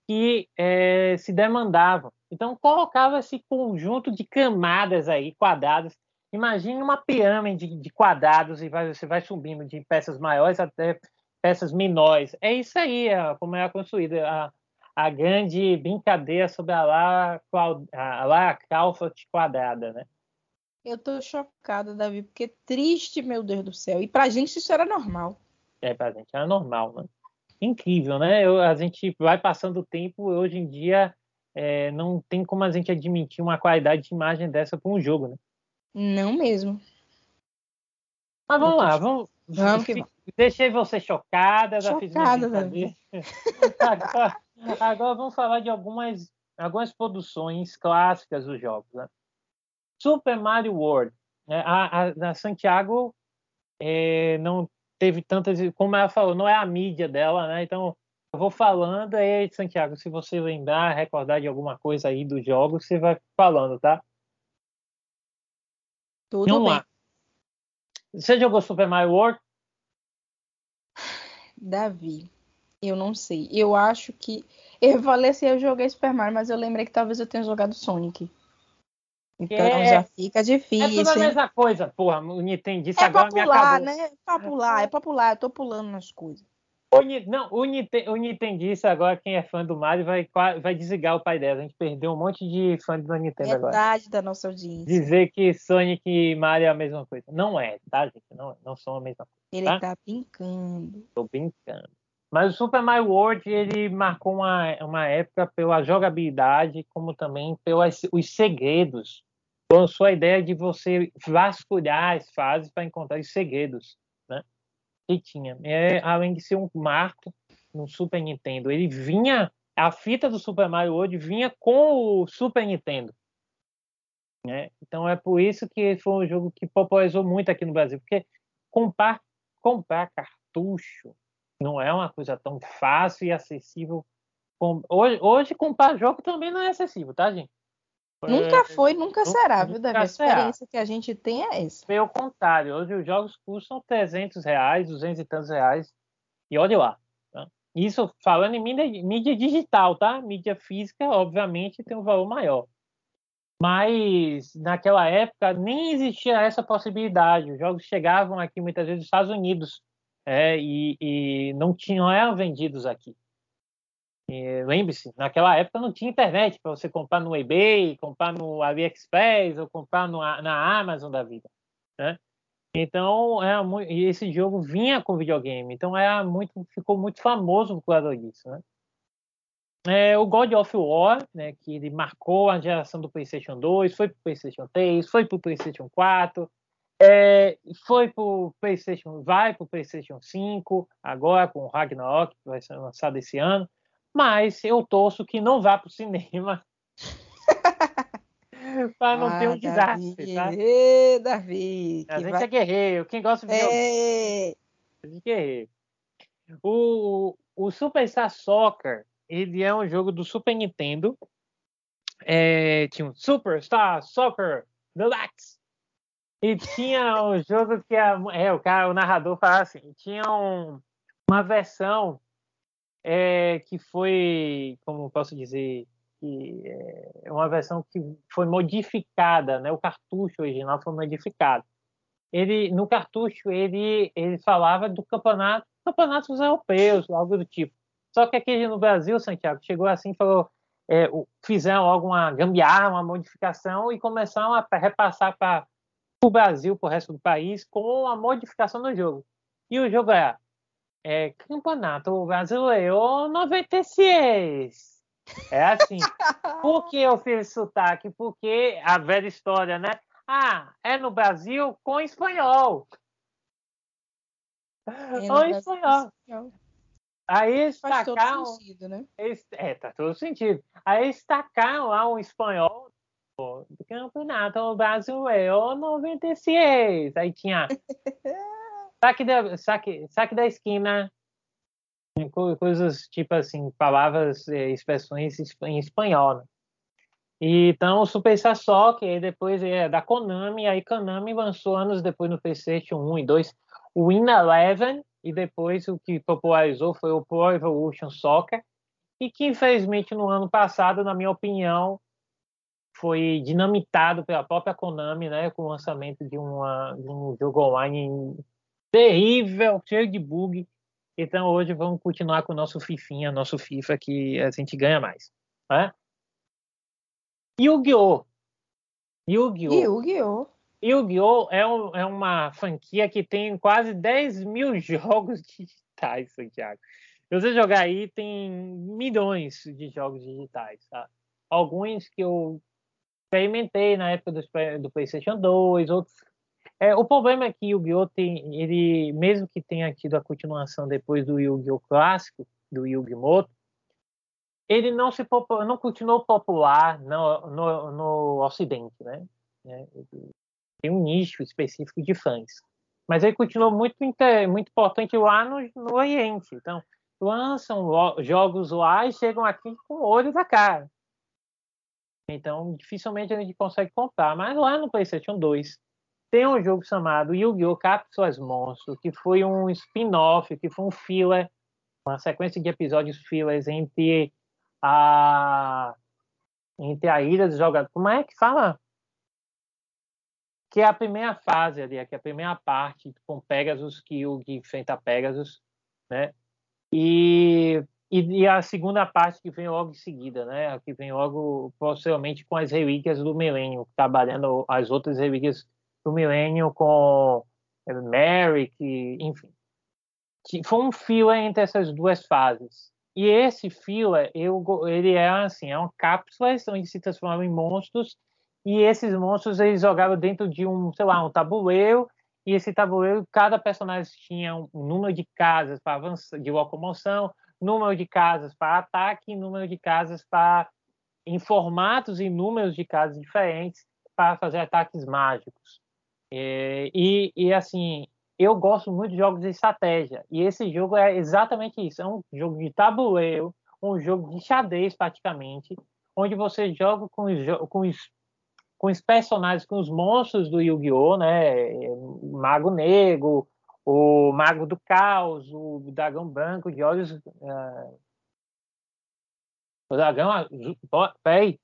[SPEAKER 2] que é, se demandavam. Então colocava esse conjunto de camadas aí, quadradas. Imagine uma pirâmide de quadrados e vai, você vai subindo de peças maiores até peças menores. É isso aí, é, como é construída. A, grande brincadeira sobre a Lara, a Lara Croft quadrada, né?
[SPEAKER 1] Eu tô chocada, Davi, porque triste, meu Deus do céu. E pra gente isso era normal.
[SPEAKER 2] É, pra gente era normal, né? Incrível, né? Eu, a gente vai passando o tempo, hoje em dia é, não tem como a gente admitir uma qualidade de imagem dessa para um jogo, né?
[SPEAKER 1] Não mesmo.
[SPEAKER 2] Mas vamos lá, vamos. Vamos que [LAUGHS] Deixei você chocada,
[SPEAKER 1] chocada, Davi. [LAUGHS]
[SPEAKER 2] agora, vamos falar de algumas, algumas produções clássicas dos jogos. Né? Super Mario World. Né? A, a, a Santiago é, não teve tantas. Como ela falou, não é a mídia dela, né? Então eu vou falando aí, Santiago, se você lembrar, recordar de alguma coisa aí dos jogos, você vai falando, tá?
[SPEAKER 1] Tudo Vamos bem. Lá.
[SPEAKER 2] Você jogou Super Mario World?
[SPEAKER 1] Davi, eu não sei. Eu acho que. Eu falei assim, eu joguei Super Mario, mas eu lembrei que talvez eu tenha jogado Sonic. Então é, já fica difícil. É
[SPEAKER 2] tudo a mesma coisa, porra. O Nintendo
[SPEAKER 1] é agora popular, né? É popular, é popular. Eu tô pulando nas coisas.
[SPEAKER 2] O, não, o, o Nintendista agora, quem é fã do Mario, vai, vai desligar o pai dela. A gente perdeu um monte de fã do Nintendo
[SPEAKER 1] Verdade
[SPEAKER 2] agora.
[SPEAKER 1] Verdade da nossa audiência.
[SPEAKER 2] Dizer que Sonic e Mario é a mesma coisa. Não é, tá, gente? Não, não são a mesma coisa.
[SPEAKER 1] Ele tá, tá brincando.
[SPEAKER 2] Tô brincando. Mas o Super Mario World ele marcou uma, uma época pela jogabilidade, como também pelos os segredos. Lançou a ideia de você vasculhar as fases para encontrar os segredos, né? E tinha. É, além de ser um marco no Super Nintendo, ele vinha a fita do Super Mario World vinha com o Super Nintendo. Né? Então é por isso que foi um jogo que popularizou muito aqui no Brasil, porque compar comprar cartucho não é uma coisa tão fácil e acessível. Hoje, hoje comprar jogo também não é acessível, tá, gente?
[SPEAKER 1] Nunca é, foi, nunca, nunca será, viu, Davi? A experiência que a gente tem é essa.
[SPEAKER 2] Pelo contrário, hoje os jogos custam 300 reais, 200 e tantos reais. E olha lá. Tá? Isso falando em mídia, mídia digital, tá? Mídia física, obviamente, tem um valor maior. Mas naquela época nem existia essa possibilidade. Os jogos chegavam aqui muitas vezes dos Estados Unidos é, e, e, não tinham eram vendidos aqui. Lembre-se, naquela época não tinha internet para você comprar no eBay, comprar no AliExpress ou comprar no, na Amazon da vida. Né? Então, era muito, esse jogo vinha com videogame, então era muito, ficou muito famoso por causa disso. Né? É, o God of War, né, que ele marcou a geração do PlayStation 2, foi para o PlayStation 3, foi para o PlayStation 4, é, foi para o PlayStation, vai para o PlayStation 5, agora com o Ragnarok, que vai ser lançado esse ano, mas eu torço que não vá para o cinema. [LAUGHS] para não ah, ter um desastre, Davi, tá?
[SPEAKER 1] Davi,
[SPEAKER 2] a gente vai... é guerreiro, quem gosta de
[SPEAKER 1] é...
[SPEAKER 2] É guerreiro. O, o Superstar Soccer ele é um jogo do Super Nintendo. É, tinha um Superstar Soccer Deluxe. E tinha um jogo que a, é, o cara, o narrador fala assim, tinha um, uma versão é, que foi, como posso dizer, que é uma versão que foi modificada, né? O cartucho original foi modificado. Ele no cartucho ele ele falava do campeonato, campeonatos europeus, algo do tipo. Só que aqui no Brasil, Santiago, chegou assim e falou, é, fizeram alguma gambiarra, uma modificação e começaram a repassar para o Brasil, para o resto do país, com a modificação do jogo. E o jogo é, é Campeonato Brasileiro 96. É assim. [LAUGHS] Por que eu fiz sotaque? Porque a velha história, né? Ah, é no Brasil com espanhol. É com espanhol. Aí estacaram. Faz todo sentido, né? É, tá todo sentido. Aí estacaram lá um espanhol do Campeonato Brasileiro 96. Aí tinha [LAUGHS] saque da, saque, saque da esquina, coisas tipo assim, palavras, é, expressões em espanhol. Né? E, então, o Super Star Soccer, aí depois é da Konami, aí Konami lançou anos depois no PlayStation 1 e 2 o Win Eleven, e depois o que popularizou foi o Pro Evolution Soccer, e que infelizmente no ano passado, na minha opinião, foi dinamitado pela própria Konami, né, com o lançamento de, uma, de um jogo online terrível, cheio de bug, Então hoje vamos continuar com o nosso Fifinha, nosso FIFA, que a gente ganha mais. Né? Yu-Gi-Oh!
[SPEAKER 1] Yu-Gi-Oh! Yu-Gi-Oh!
[SPEAKER 2] Yu-Gi-Oh! É, um, é uma franquia que tem quase 10 mil [LAUGHS] jogos digitais, Santiago. Se você jogar aí, tem milhões de jogos digitais. Tá? Alguns que eu experimentei na época do, do PlayStation 2, outros. É, o problema é que Yu-Gi-Oh! tem, ele, mesmo que tenha tido a continuação depois do Yu-Gi-Oh! clássico, do Yu-Gi-Oh! ele não se não continuou popular no, no, no Ocidente, né? É, tem um nicho específico de fãs, mas ele continuou muito muito importante lá no, no Oriente. Então lançam jogos lá e chegam aqui com o olho da cara. Então dificilmente a gente consegue comprar. Mas lá no PlayStation 2 tem um jogo chamado Yu-Gi-Oh! Cápsulas Monstro, que foi um spin-off, que foi um filler, uma sequência de episódios fillers entre a entre a ilha dos jogadores. Como é que fala? Que é a primeira fase ali, que é a primeira parte com Pegasus, que o que enfrenta Pegasus, né? E, e, e, a segunda parte que vem logo em seguida, né? Que vem logo, possivelmente, com as relíquias do milênio, trabalhando as outras relíquias do milênio com Merrick, enfim. Foi um fio entre essas duas fases. E esse fila, eu, ele é assim, é uma cápsula onde se transformava em monstros e esses monstros eles jogavam dentro de um, sei lá, um tabuleiro e esse tabuleiro, cada personagem tinha um número de casas para avançar, de locomoção, número de casas para ataque, número de casas para em formatos e números de casas diferentes para fazer ataques mágicos. E, e, e assim, eu gosto muito de jogos de estratégia. E esse jogo é exatamente isso. É um jogo de tabuleiro, um jogo de xadrez, praticamente, onde você joga com os, com os, com os personagens, com os monstros do Yu-Gi-Oh!, né? O Mago Negro, o Mago do Caos, o Dragão Branco de olhos... Uh... O Dragão... Peraí,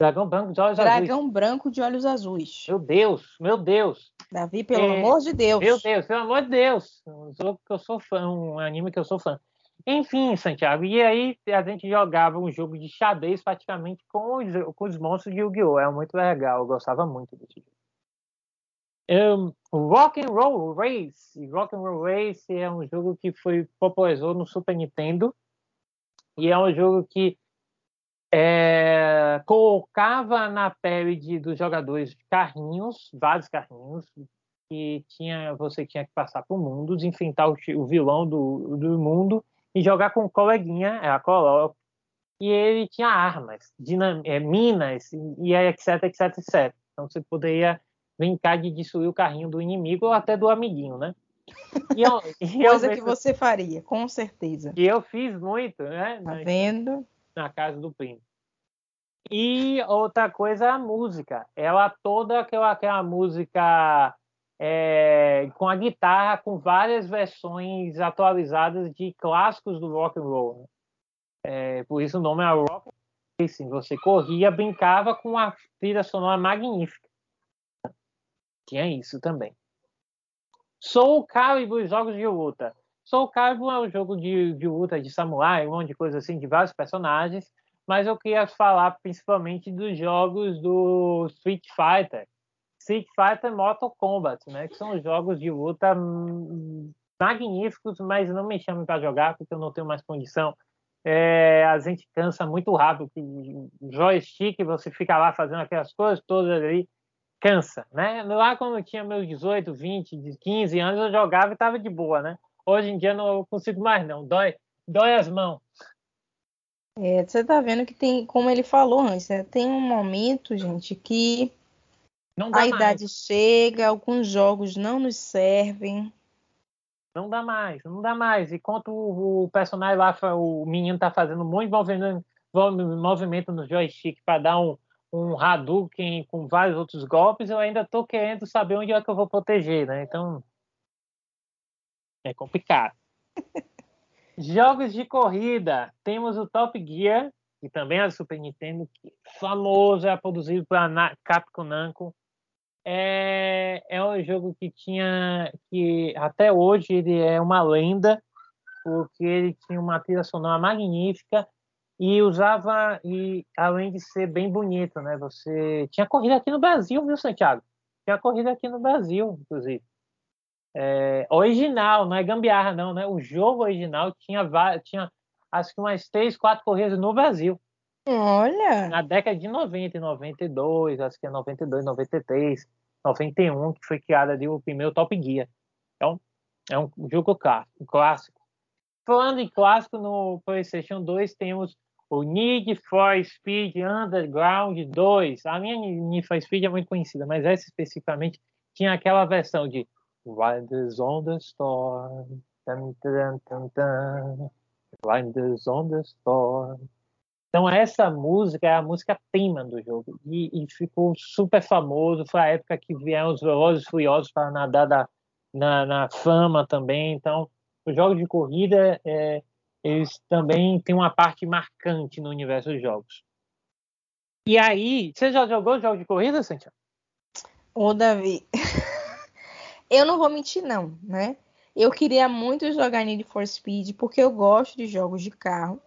[SPEAKER 2] Dragão branco de olhos
[SPEAKER 1] Dragão
[SPEAKER 2] azuis.
[SPEAKER 1] Dragão branco de olhos azuis.
[SPEAKER 2] Meu Deus, meu Deus.
[SPEAKER 1] Davi, pelo é... amor de Deus.
[SPEAKER 2] Meu Deus, pelo amor de Deus. Um jogo que eu sou fã, um anime que eu sou fã. Enfim, Santiago, e aí a gente jogava um jogo de xadrez praticamente com os, com os monstros de Yu-Gi-Oh! É muito legal, eu gostava muito desse jogo. Um, Rock and Roll Race. Rock and Roll Race é um jogo que foi popularizou no Super Nintendo e é um jogo que é, colocava na pele de, dos jogadores carrinhos, vários carrinhos, que tinha, você tinha que passar por mundos, enfrentar o, o vilão do, do mundo e jogar com o coleguinha, a Colo, e ele tinha armas, dinam, é, minas, e etc, etc, etc. Então você poderia brincar de destruir o carrinho do inimigo ou até do amiguinho, né? [LAUGHS]
[SPEAKER 1] E eu, e Coisa eu, que você faria, com certeza.
[SPEAKER 2] E eu fiz muito, né?
[SPEAKER 1] Tá vendo?
[SPEAKER 2] na casa do primo. E outra coisa é a música. Ela toda aquela, aquela música é, com a guitarra, com várias versões atualizadas de clássicos do rock and roll. Né? É, por isso o nome é rock. Assim, você corria, brincava com uma trilha sonora magnífica. Tinha isso também. Soul Calibur, jogos de luta. Soul Calibur é um jogo de, de luta de samurai, um monte de coisa assim, de vários personagens, mas eu queria falar principalmente dos jogos do Street Fighter. Street Fighter e Mortal Kombat, né? Que são jogos de luta magníficos, mas não me chamem para jogar porque eu não tenho mais condição. É, a gente cansa muito rápido. Joystick, você fica lá fazendo aquelas coisas todas ali, cansa, né? Lá quando eu tinha meus 18, 20, 15 anos, eu jogava e estava de boa, né? Hoje em dia não consigo mais, não. Dói, dói as mãos.
[SPEAKER 1] É, você tá vendo que tem, como ele falou antes, né? tem um momento, gente, que a mais. idade chega, alguns jogos não nos servem.
[SPEAKER 2] Não dá mais, não dá mais. Enquanto o, o personagem lá, o menino tá fazendo um monte de movimento, movimento no joystick para dar um, um Hadouken com vários outros golpes, eu ainda tô querendo saber onde é que eu vou proteger, né? Então, é complicado. [LAUGHS] Jogos de corrida. Temos o Top Gear, que também é do Super Nintendo, que é famoso, é produzido pela Capcom Namco. É, é um jogo que tinha que até hoje ele é uma lenda porque ele tinha uma trilha sonora magnífica e usava e além de ser bem bonito, né? Você tinha corrida aqui no Brasil, viu, Santiago? Tinha corrida aqui no Brasil, inclusive. É, original, não é gambiarra, não, né? O jogo original tinha tinha acho que umas três, quatro corridas no Brasil.
[SPEAKER 1] Olha!
[SPEAKER 2] Na década de 90 e 92, acho que é 92, 93, 91, que foi criada ali o primeiro Top Gear. Então, é um jogo clássico. Falando em clássico, no PlayStation 2 temos o Need for Speed Underground 2. A minha Need for Speed é muito conhecida, mas essa especificamente tinha aquela versão de Riders on the Storm. Tum. Riders on the Storm. Então essa música é a música prima do jogo e, e, ficou super famoso. Foi a época que vieram os Velozes Furiosos para nadar da, na, na, fama também. Então os jogos de corrida é, eles também têm uma parte marcante no universo dos jogos. E aí, você já jogou jogos de corrida, Santiago?
[SPEAKER 1] Ô, Davi, [LAUGHS] eu não vou mentir não, né? Eu queria muito jogar Need for Speed porque eu gosto de jogos de carro.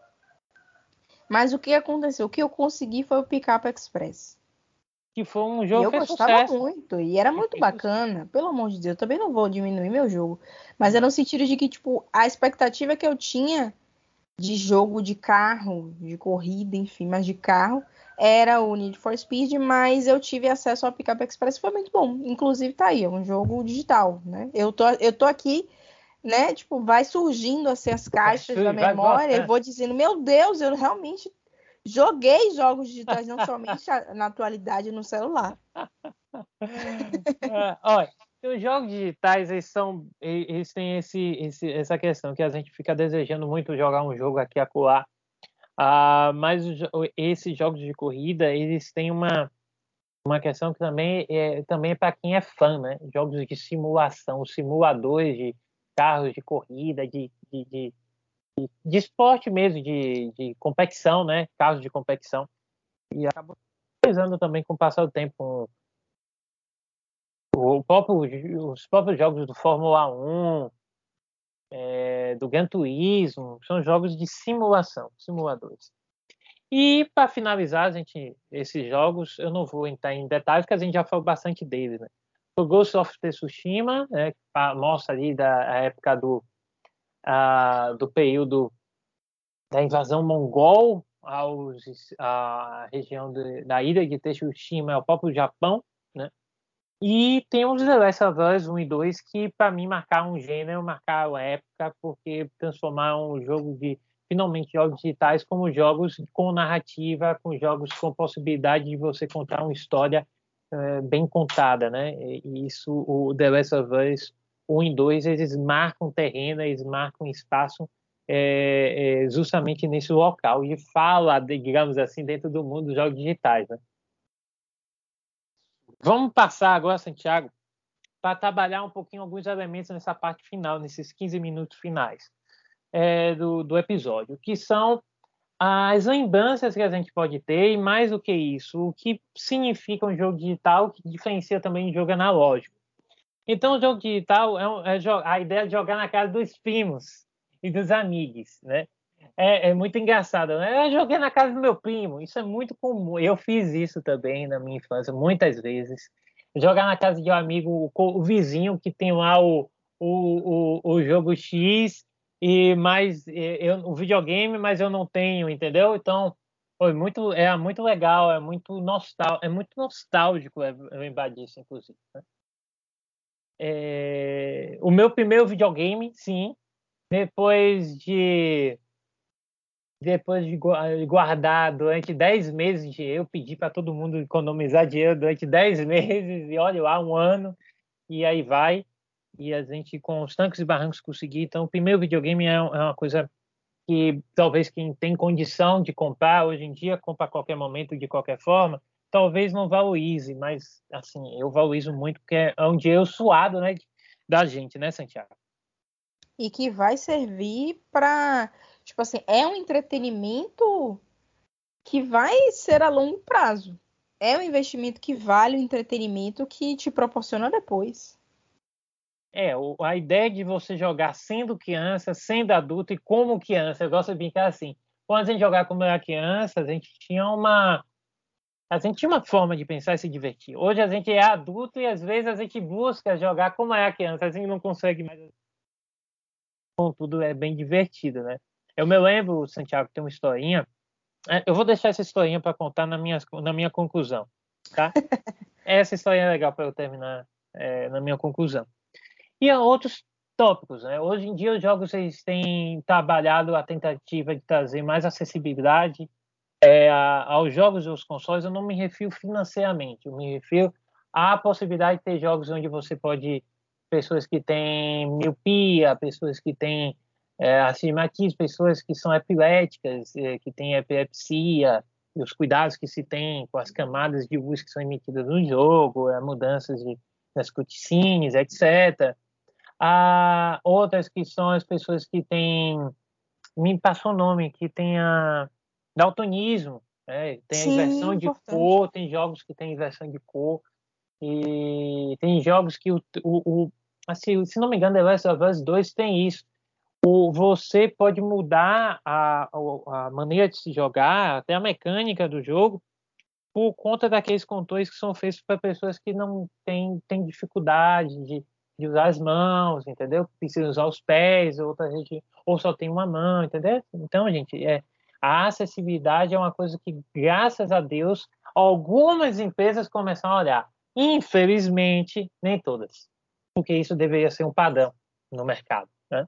[SPEAKER 1] Mas o que aconteceu? O que eu consegui foi o Pickup Express.
[SPEAKER 2] Que foi um jogo
[SPEAKER 1] que eu gostava sucesso. muito e era muito bacana. Pelo amor de Deus, eu também não vou diminuir meu jogo, mas era no sentido de que tipo a expectativa que eu tinha de jogo de carro, de corrida, enfim, mas de carro, era o Need for Speed, mas eu tive acesso ao Pickup Express, foi muito bom. Inclusive tá aí, é um jogo digital, né? Eu tô, eu tô aqui, né, tipo, vai surgindo assim as caixas Sim, da memória, e vou dizendo, meu Deus, eu realmente joguei jogos digitais não [LAUGHS] somente na atualidade no celular. [LAUGHS]
[SPEAKER 2] É, olha, os jogos digitais, eles são, eles têm esse, esse, essa questão que a gente fica desejando muito jogar um jogo aqui a colar. Ah, mas esses jogos de corrida, eles têm uma, uma questão que também é, também é para quem é fã, né? Jogos de simulação, simuladores de carros de corrida, de, de, de, de, esporte mesmo, de, de competição, né? Carros de competição. E acabou pesando também com o passar do tempo o próprio, os próprios jogos do Fórmula 1, é, do Gran Turismo, são jogos de simulação, simuladores. E para finalizar, a gente, esses jogos, eu não vou entrar em detalhes, porque a gente já falou bastante deles. Né? O Ghost of Tsushima, né, que mostra ali da época do, a, do período da invasão mongol aos, à região de, da ilha de Tsushima, é o próprio Japão? E temos The Last of Us 1 e 2 que, para mim, marcaram um gênero, marcaram época, porque transformaram o jogo de, finalmente, jogos digitais como jogos com narrativa, com jogos com possibilidade de você contar uma história é, bem contada, né? E isso, o The Last of Us 1 e 2, eles marcam terreno, eles marcam espaço é, é, justamente nesse local e fala, digamos assim, dentro do mundo dos jogos digitais, né? Vamos passar agora, Santiago, para trabalhar um pouquinho alguns elementos nessa parte final, nesses 15 minutos finais é, do, do episódio, que são as lembranças que a gente pode ter e mais do que isso, o que significa um jogo digital que diferencia também um jogo analógico. Então, o jogo digital é, um, é a ideia de jogar na casa dos primos e dos amigos, né? É, é, muito engraçado. Né? Eu joguei na casa do meu primo, isso é muito comum. Eu fiz isso também na minha infância, muitas vezes. Jogar na casa de um amigo, o, o vizinho que tem lá o, o, o, o jogo X e mais eu, o videogame, mas eu não tenho, entendeu? Então foi muito, é muito legal, é muito nostal, é muito nostálgico lembrar disso, inclusive. Né? É, o meu primeiro videogame, sim, depois de depois de guardar durante 10 meses, eu pedi para todo mundo economizar dinheiro durante 10 [LAUGHS] meses, e olha lá, um ano, e aí vai. E a gente, com os tanques e barrancos, conseguir. Então, o primeiro videogame é, é uma coisa que talvez quem tem condição de comprar hoje em dia, compra a qualquer momento, de qualquer forma, talvez não valorize, mas, assim, eu valorizo muito, porque é um dinheiro suado, né, da gente, né, Santiago?
[SPEAKER 1] E que vai servir para Tipo assim, é um entretenimento que vai ser a longo prazo. É um investimento que vale o entretenimento que te proporciona depois.
[SPEAKER 2] É, a ideia de você jogar sendo criança, sendo adulto e como criança. Eu gosto de brincar assim. Quando a gente jogava como era criança, a gente tinha uma a gente tinha uma forma de pensar e se divertir. Hoje a gente é adulto e às vezes a gente busca jogar como é a criança, a gente não consegue mais. Tudo é bem divertido, né? Eu me lembro, Santiago, tem uma historinha. É, eu vou deixar essa historinha para contar na minha, na minha conclusão, tá? [LAUGHS] essa historinha é legal para eu terminar é, na minha conclusão. E há outros tópicos, né? Hoje em dia os jogos eles têm trabalhado a tentativa de trazer mais acessibilidade é, aos jogos e aos consoles. Eu não me refiro financeiramente, eu me refiro à possibilidade de ter jogos onde você pode pessoas que têm miopia, pessoas que têm é, astigmatismo, pessoas que são epiléticas, é, que têm epilepsia, e os cuidados que se tem com as camadas de luz que são emitidas no jogo, as mudanças de, das cutscenes, etc. Há outras que são as pessoas que têm, me passou o nome, que tem a daltonismo, né? tem Sim, a inversão de cor, tem jogos que tem inversão de cor, e tem jogos que o, o, o assim, se não me engano, The Last of Us 2 tem isso. O, você pode mudar a, a, maneira de se jogar, até a mecânica do jogo, por conta daqueles controles que são feitos para pessoas que não têm, têm dificuldade de, de usar as mãos, entendeu? Precisa usar os pés, outra gente, ou só tem uma mão, entendeu? Então, gente, é, a acessibilidade é uma coisa que, graças a Deus, algumas empresas começam a olhar. Infelizmente, nem todas, porque isso deveria ser um padrão no mercado, né?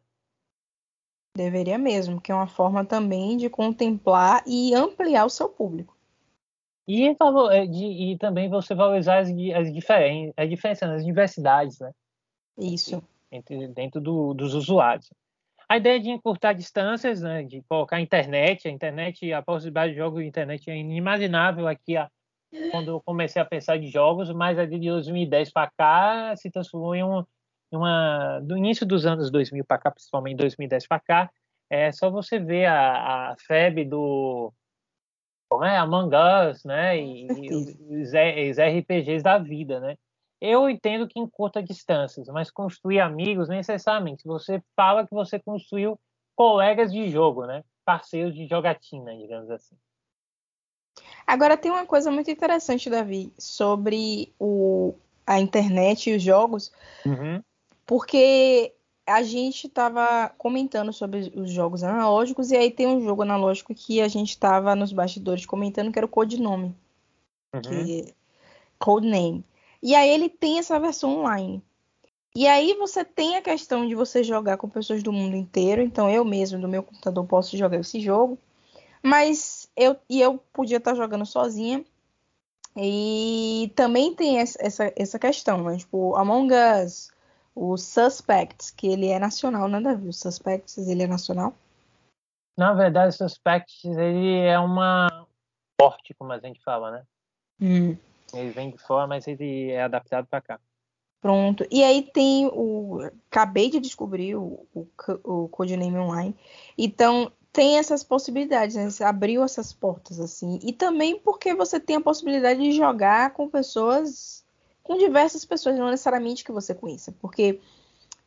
[SPEAKER 1] Deveria mesmo, que é uma forma também de contemplar e ampliar o seu público.
[SPEAKER 2] E, é, e também você valorizar as, as, diferen, as diferenças, as diversidades, né?
[SPEAKER 1] Isso.
[SPEAKER 2] Entre, dentro do, dos usuários. A ideia de encurtar distâncias, né, de colocar a internet, a internet, a possibilidade de jogo de internet é inimaginável aqui a, quando eu comecei a pensar de jogos, mas a de 2010 para cá se transformou em, um, em uma do início dos anos 2000 para cá, principalmente 2010 para cá, é só você ver a, a febre do como é Among Us, né, e, e os, os RPGs da vida, né? Eu entendo que encurta distâncias, mas construir amigos necessariamente. Você fala que você construiu colegas de jogo, né? Parceiros de jogatina, digamos assim.
[SPEAKER 1] Agora tem uma coisa muito interessante, Davi, sobre o, a internet e os jogos,
[SPEAKER 2] uhum.
[SPEAKER 1] Porque a gente estava comentando sobre os jogos analógicos e aí tem um jogo analógico que a gente estava nos bastidores comentando que era o Codinome, uhum. que Codename. E aí ele tem essa versão online. E aí você tem a questão de você jogar com pessoas do mundo inteiro. Então eu mesmo do meu computador posso jogar esse jogo, mas eu e eu podia estar jogando sozinha. E também tem essa, essa questão, né? Tipo, Among Us, o Suspects, que ele é nacional, né, Davi? O Suspects, ele é nacional?
[SPEAKER 2] Na verdade, o Suspects, ele é uma porte, como a gente fala, né?
[SPEAKER 1] Hum.
[SPEAKER 2] Ele vem de fora, mas ele é adaptado para cá.
[SPEAKER 1] Pronto. E aí tem o. Acabei de descobrir o, o, o Codename Online. Então, tem essas possibilidades, né? Você abriu essas portas, assim. E também porque você tem a possibilidade de jogar com pessoas. Com diversas pessoas, não necessariamente que você conheça. Porque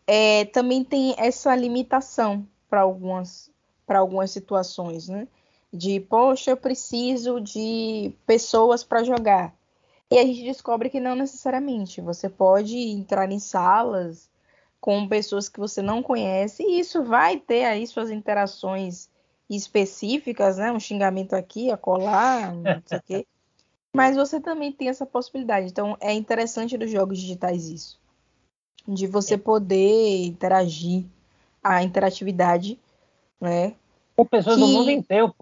[SPEAKER 1] é, também tem essa limitação para algumas, algumas situações, né? De, poxa, eu preciso de pessoas para jogar. E a gente descobre que não necessariamente. Você pode entrar em salas com pessoas que você não conhece e isso vai ter aí suas interações específicas, né? Um xingamento aqui, acolá, não sei o quê. Mas você também tem essa possibilidade. Então é interessante dos jogos digitais isso. De você é. poder interagir a interatividade, né?
[SPEAKER 2] Com pessoas que... do mundo inteiro.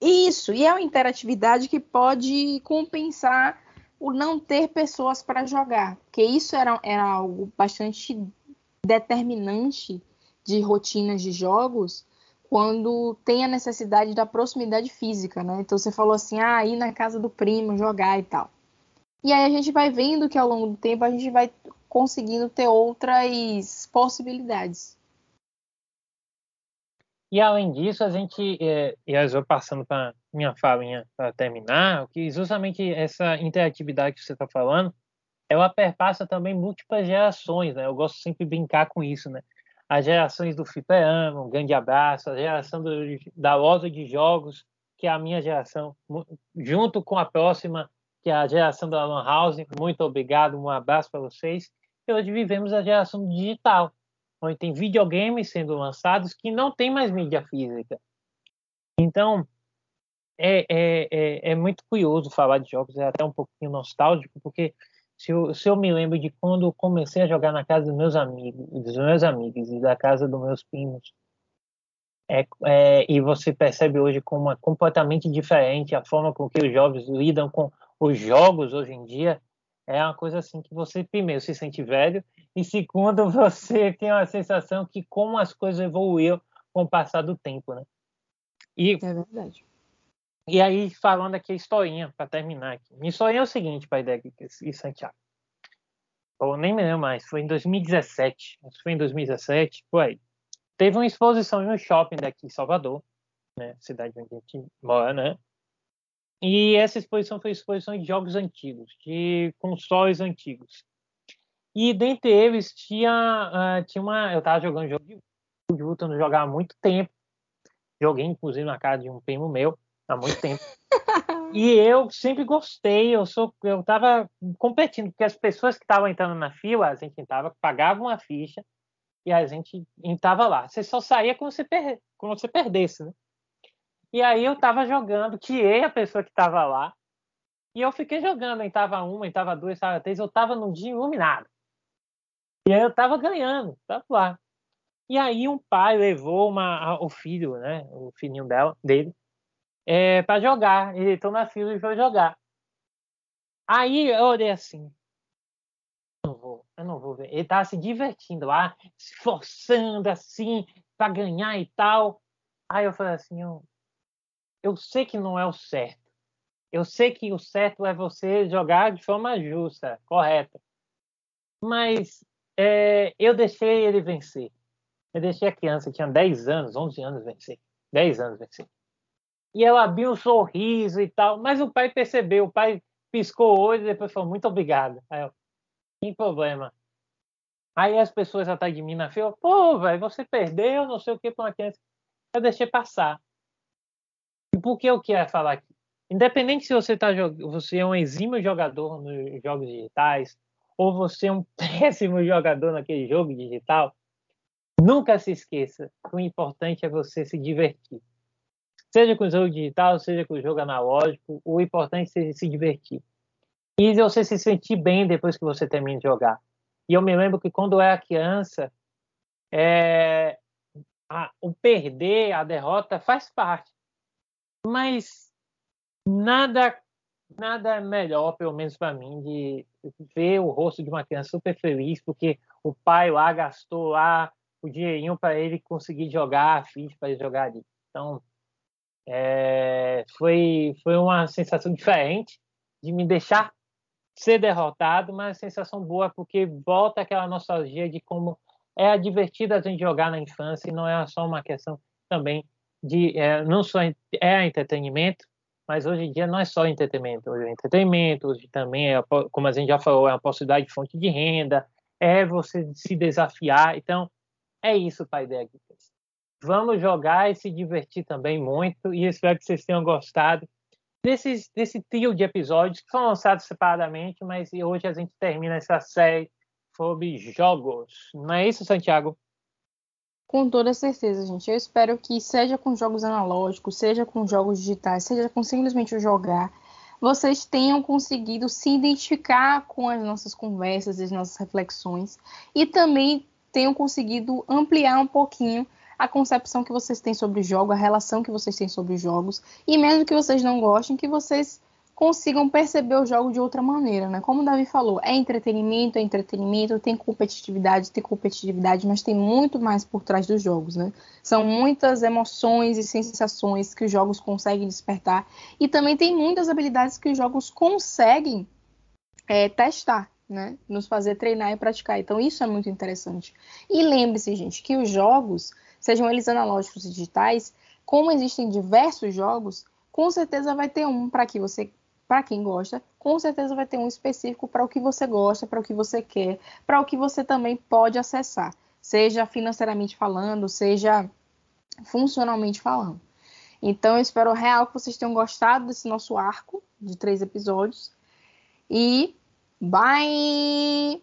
[SPEAKER 1] Isso, e é uma interatividade que pode compensar o não ter pessoas para jogar, porque isso era, era algo bastante determinante de rotinas de jogos quando tem a necessidade da proximidade física, né? Então você falou assim, ah, ir na casa do primo jogar e tal. E aí a gente vai vendo que ao longo do tempo a gente vai conseguindo ter outras possibilidades.
[SPEAKER 2] E além disso, a gente, é, e eu vou passando para minha falinha para terminar, que justamente essa interatividade que você está falando, ela perpassa também múltiplas gerações, né? Eu gosto sempre de brincar com isso, né? As gerações do fliperama, um grande abraço, a geração do, da loja de jogos, que é a minha geração, junto com a próxima, que é a geração da Lan House. Muito obrigado, um abraço para vocês. E hoje vivemos a geração digital, onde tem videogames sendo lançados que não tem mais mídia física. Então, é, é, é, é, muito curioso falar de jogos, é até um pouquinho nostálgico, porque se eu, se eu me lembro de quando eu comecei a jogar na casa dos meus amigos, dos meus amigos e da casa dos meus primos, é, é, e você percebe hoje como é completamente diferente a forma com que os jovens lidam com os jogos hoje em dia, é uma coisa assim que você primeiro se sente velho e segundo [LAUGHS] você tem uma sensação que como as coisas evoluíram com o passar do tempo, né?
[SPEAKER 1] E, é verdade.
[SPEAKER 2] E aí, falando aqui a historinha, para terminar aqui. Minha historinha é o seguinte, Pai Deg e Santiago. Eu nem me lembro mais, foi em 2017. Foi em 2017, foi. Teve uma exposição no shopping daqui em Salvador, né? Cidade onde a gente mora, né? E essa exposição foi exposição de jogos antigos, de consoles antigos. E dentre eles tinha, uh, tinha uma. Eu estava jogando jogo de luta, não jogava há muito tempo. Joguei, inclusive, na casa de um primo meu há muito tempo. e eu sempre gostei, eu sou, eu estava competindo, porque as pessoas que estavam entrando na fila, a gente entrava, pagava uma ficha e a gente entrava lá. Você só saía quando você, per, quando você perdesse, né? E aí eu estava jogando, tirei a pessoa que estava lá, e eu fiquei jogando, entrava uma, entrava duas, entrava três, eu estava num dia iluminado. E aí eu estava ganhando, estava lá. E aí um pai levou uma, o filho, né, o filhinho dela, dele, é, para jogar. Ele entrou na fila e foi jogar. Aí eu olhei assim. Não vou, eu não vou ver. Ele tava se divertindo lá, se forçando assim para ganhar e tal. Aí eu falei assim, eu, eu sei que não é o certo. Eu sei que o certo é você jogar de forma justa, correta. Mas é, eu deixei ele vencer. Eu deixei a criança, tinha 10 anos, 11 anos vencer. 10 anos vencer e ela abriu um sorriso e tal. Mas o pai percebeu, o pai piscou o olho e depois falou, muito obrigado. Aí eu, sem problema. Aí as pessoas atrás de mim na fila, pô, velho, você perdeu, não sei o que, para uma criança. Eu deixei passar. E por que eu quero falar aqui? Independente se você, tá, você é um exímio jogador nos jogos digitais, ou você é um [LAUGHS] péssimo jogador naquele jogo digital, nunca se esqueça que o importante é você se divertir. Seja com o jogo digital, seja com o jogo analógico, o importante é se divertir. E você se sentir bem depois que você termina de jogar. E eu me lembro que quando eu era criança, é, a, o perder, a derrota faz parte. Mas nada nada é melhor, pelo menos para mim, de ver o rosto de uma criança super feliz porque o pai lá gastou lá o dinheirinho para ele conseguir jogar a ficha para ele jogar ali. Então, é, foi, foi uma sensação diferente de me deixar ser derrotado, mas sensação boa porque volta aquela nostalgia de como é divertido a gente jogar na infância e não é só uma questão também de é, não só é entretenimento, mas hoje em dia não é só entretenimento, hoje é entretenimento, hoje também é, como a gente já falou, é uma possibilidade de fonte de renda, é você se desafiar, então é isso, pai da Vamos jogar e se divertir também muito. E espero que vocês tenham gostado desse, desse trio de episódios que foram lançados separadamente, mas hoje a gente termina essa série sobre jogos. Não é isso, Santiago?
[SPEAKER 1] Com toda certeza, gente. Eu espero que, seja com jogos analógicos, seja com jogos digitais, seja com simplesmente jogar, vocês tenham conseguido se identificar com as nossas conversas, as nossas reflexões e também tenham conseguido ampliar um pouquinho a concepção que vocês têm sobre o jogo, a relação que vocês têm sobre os jogos, e mesmo que vocês não gostem, que vocês consigam perceber o jogo de outra maneira, né? Como o Davi falou, é entretenimento, é entretenimento, tem competitividade, tem competitividade, mas tem muito mais por trás dos jogos, né? São muitas emoções e sensações que os jogos conseguem despertar e também tem muitas habilidades que os jogos conseguem é, testar, né? Nos fazer treinar e praticar. Então isso é muito interessante. E lembre-se, gente, que os jogos sejam eles analógicos e digitais, como existem diversos jogos, com certeza vai ter um para que você para quem gosta, com certeza vai ter um específico para o que você gosta, para o que você quer, para o que você também pode acessar, seja financeiramente falando, seja funcionalmente falando. Então, eu espero real que vocês tenham gostado desse nosso arco de três episódios. E bye!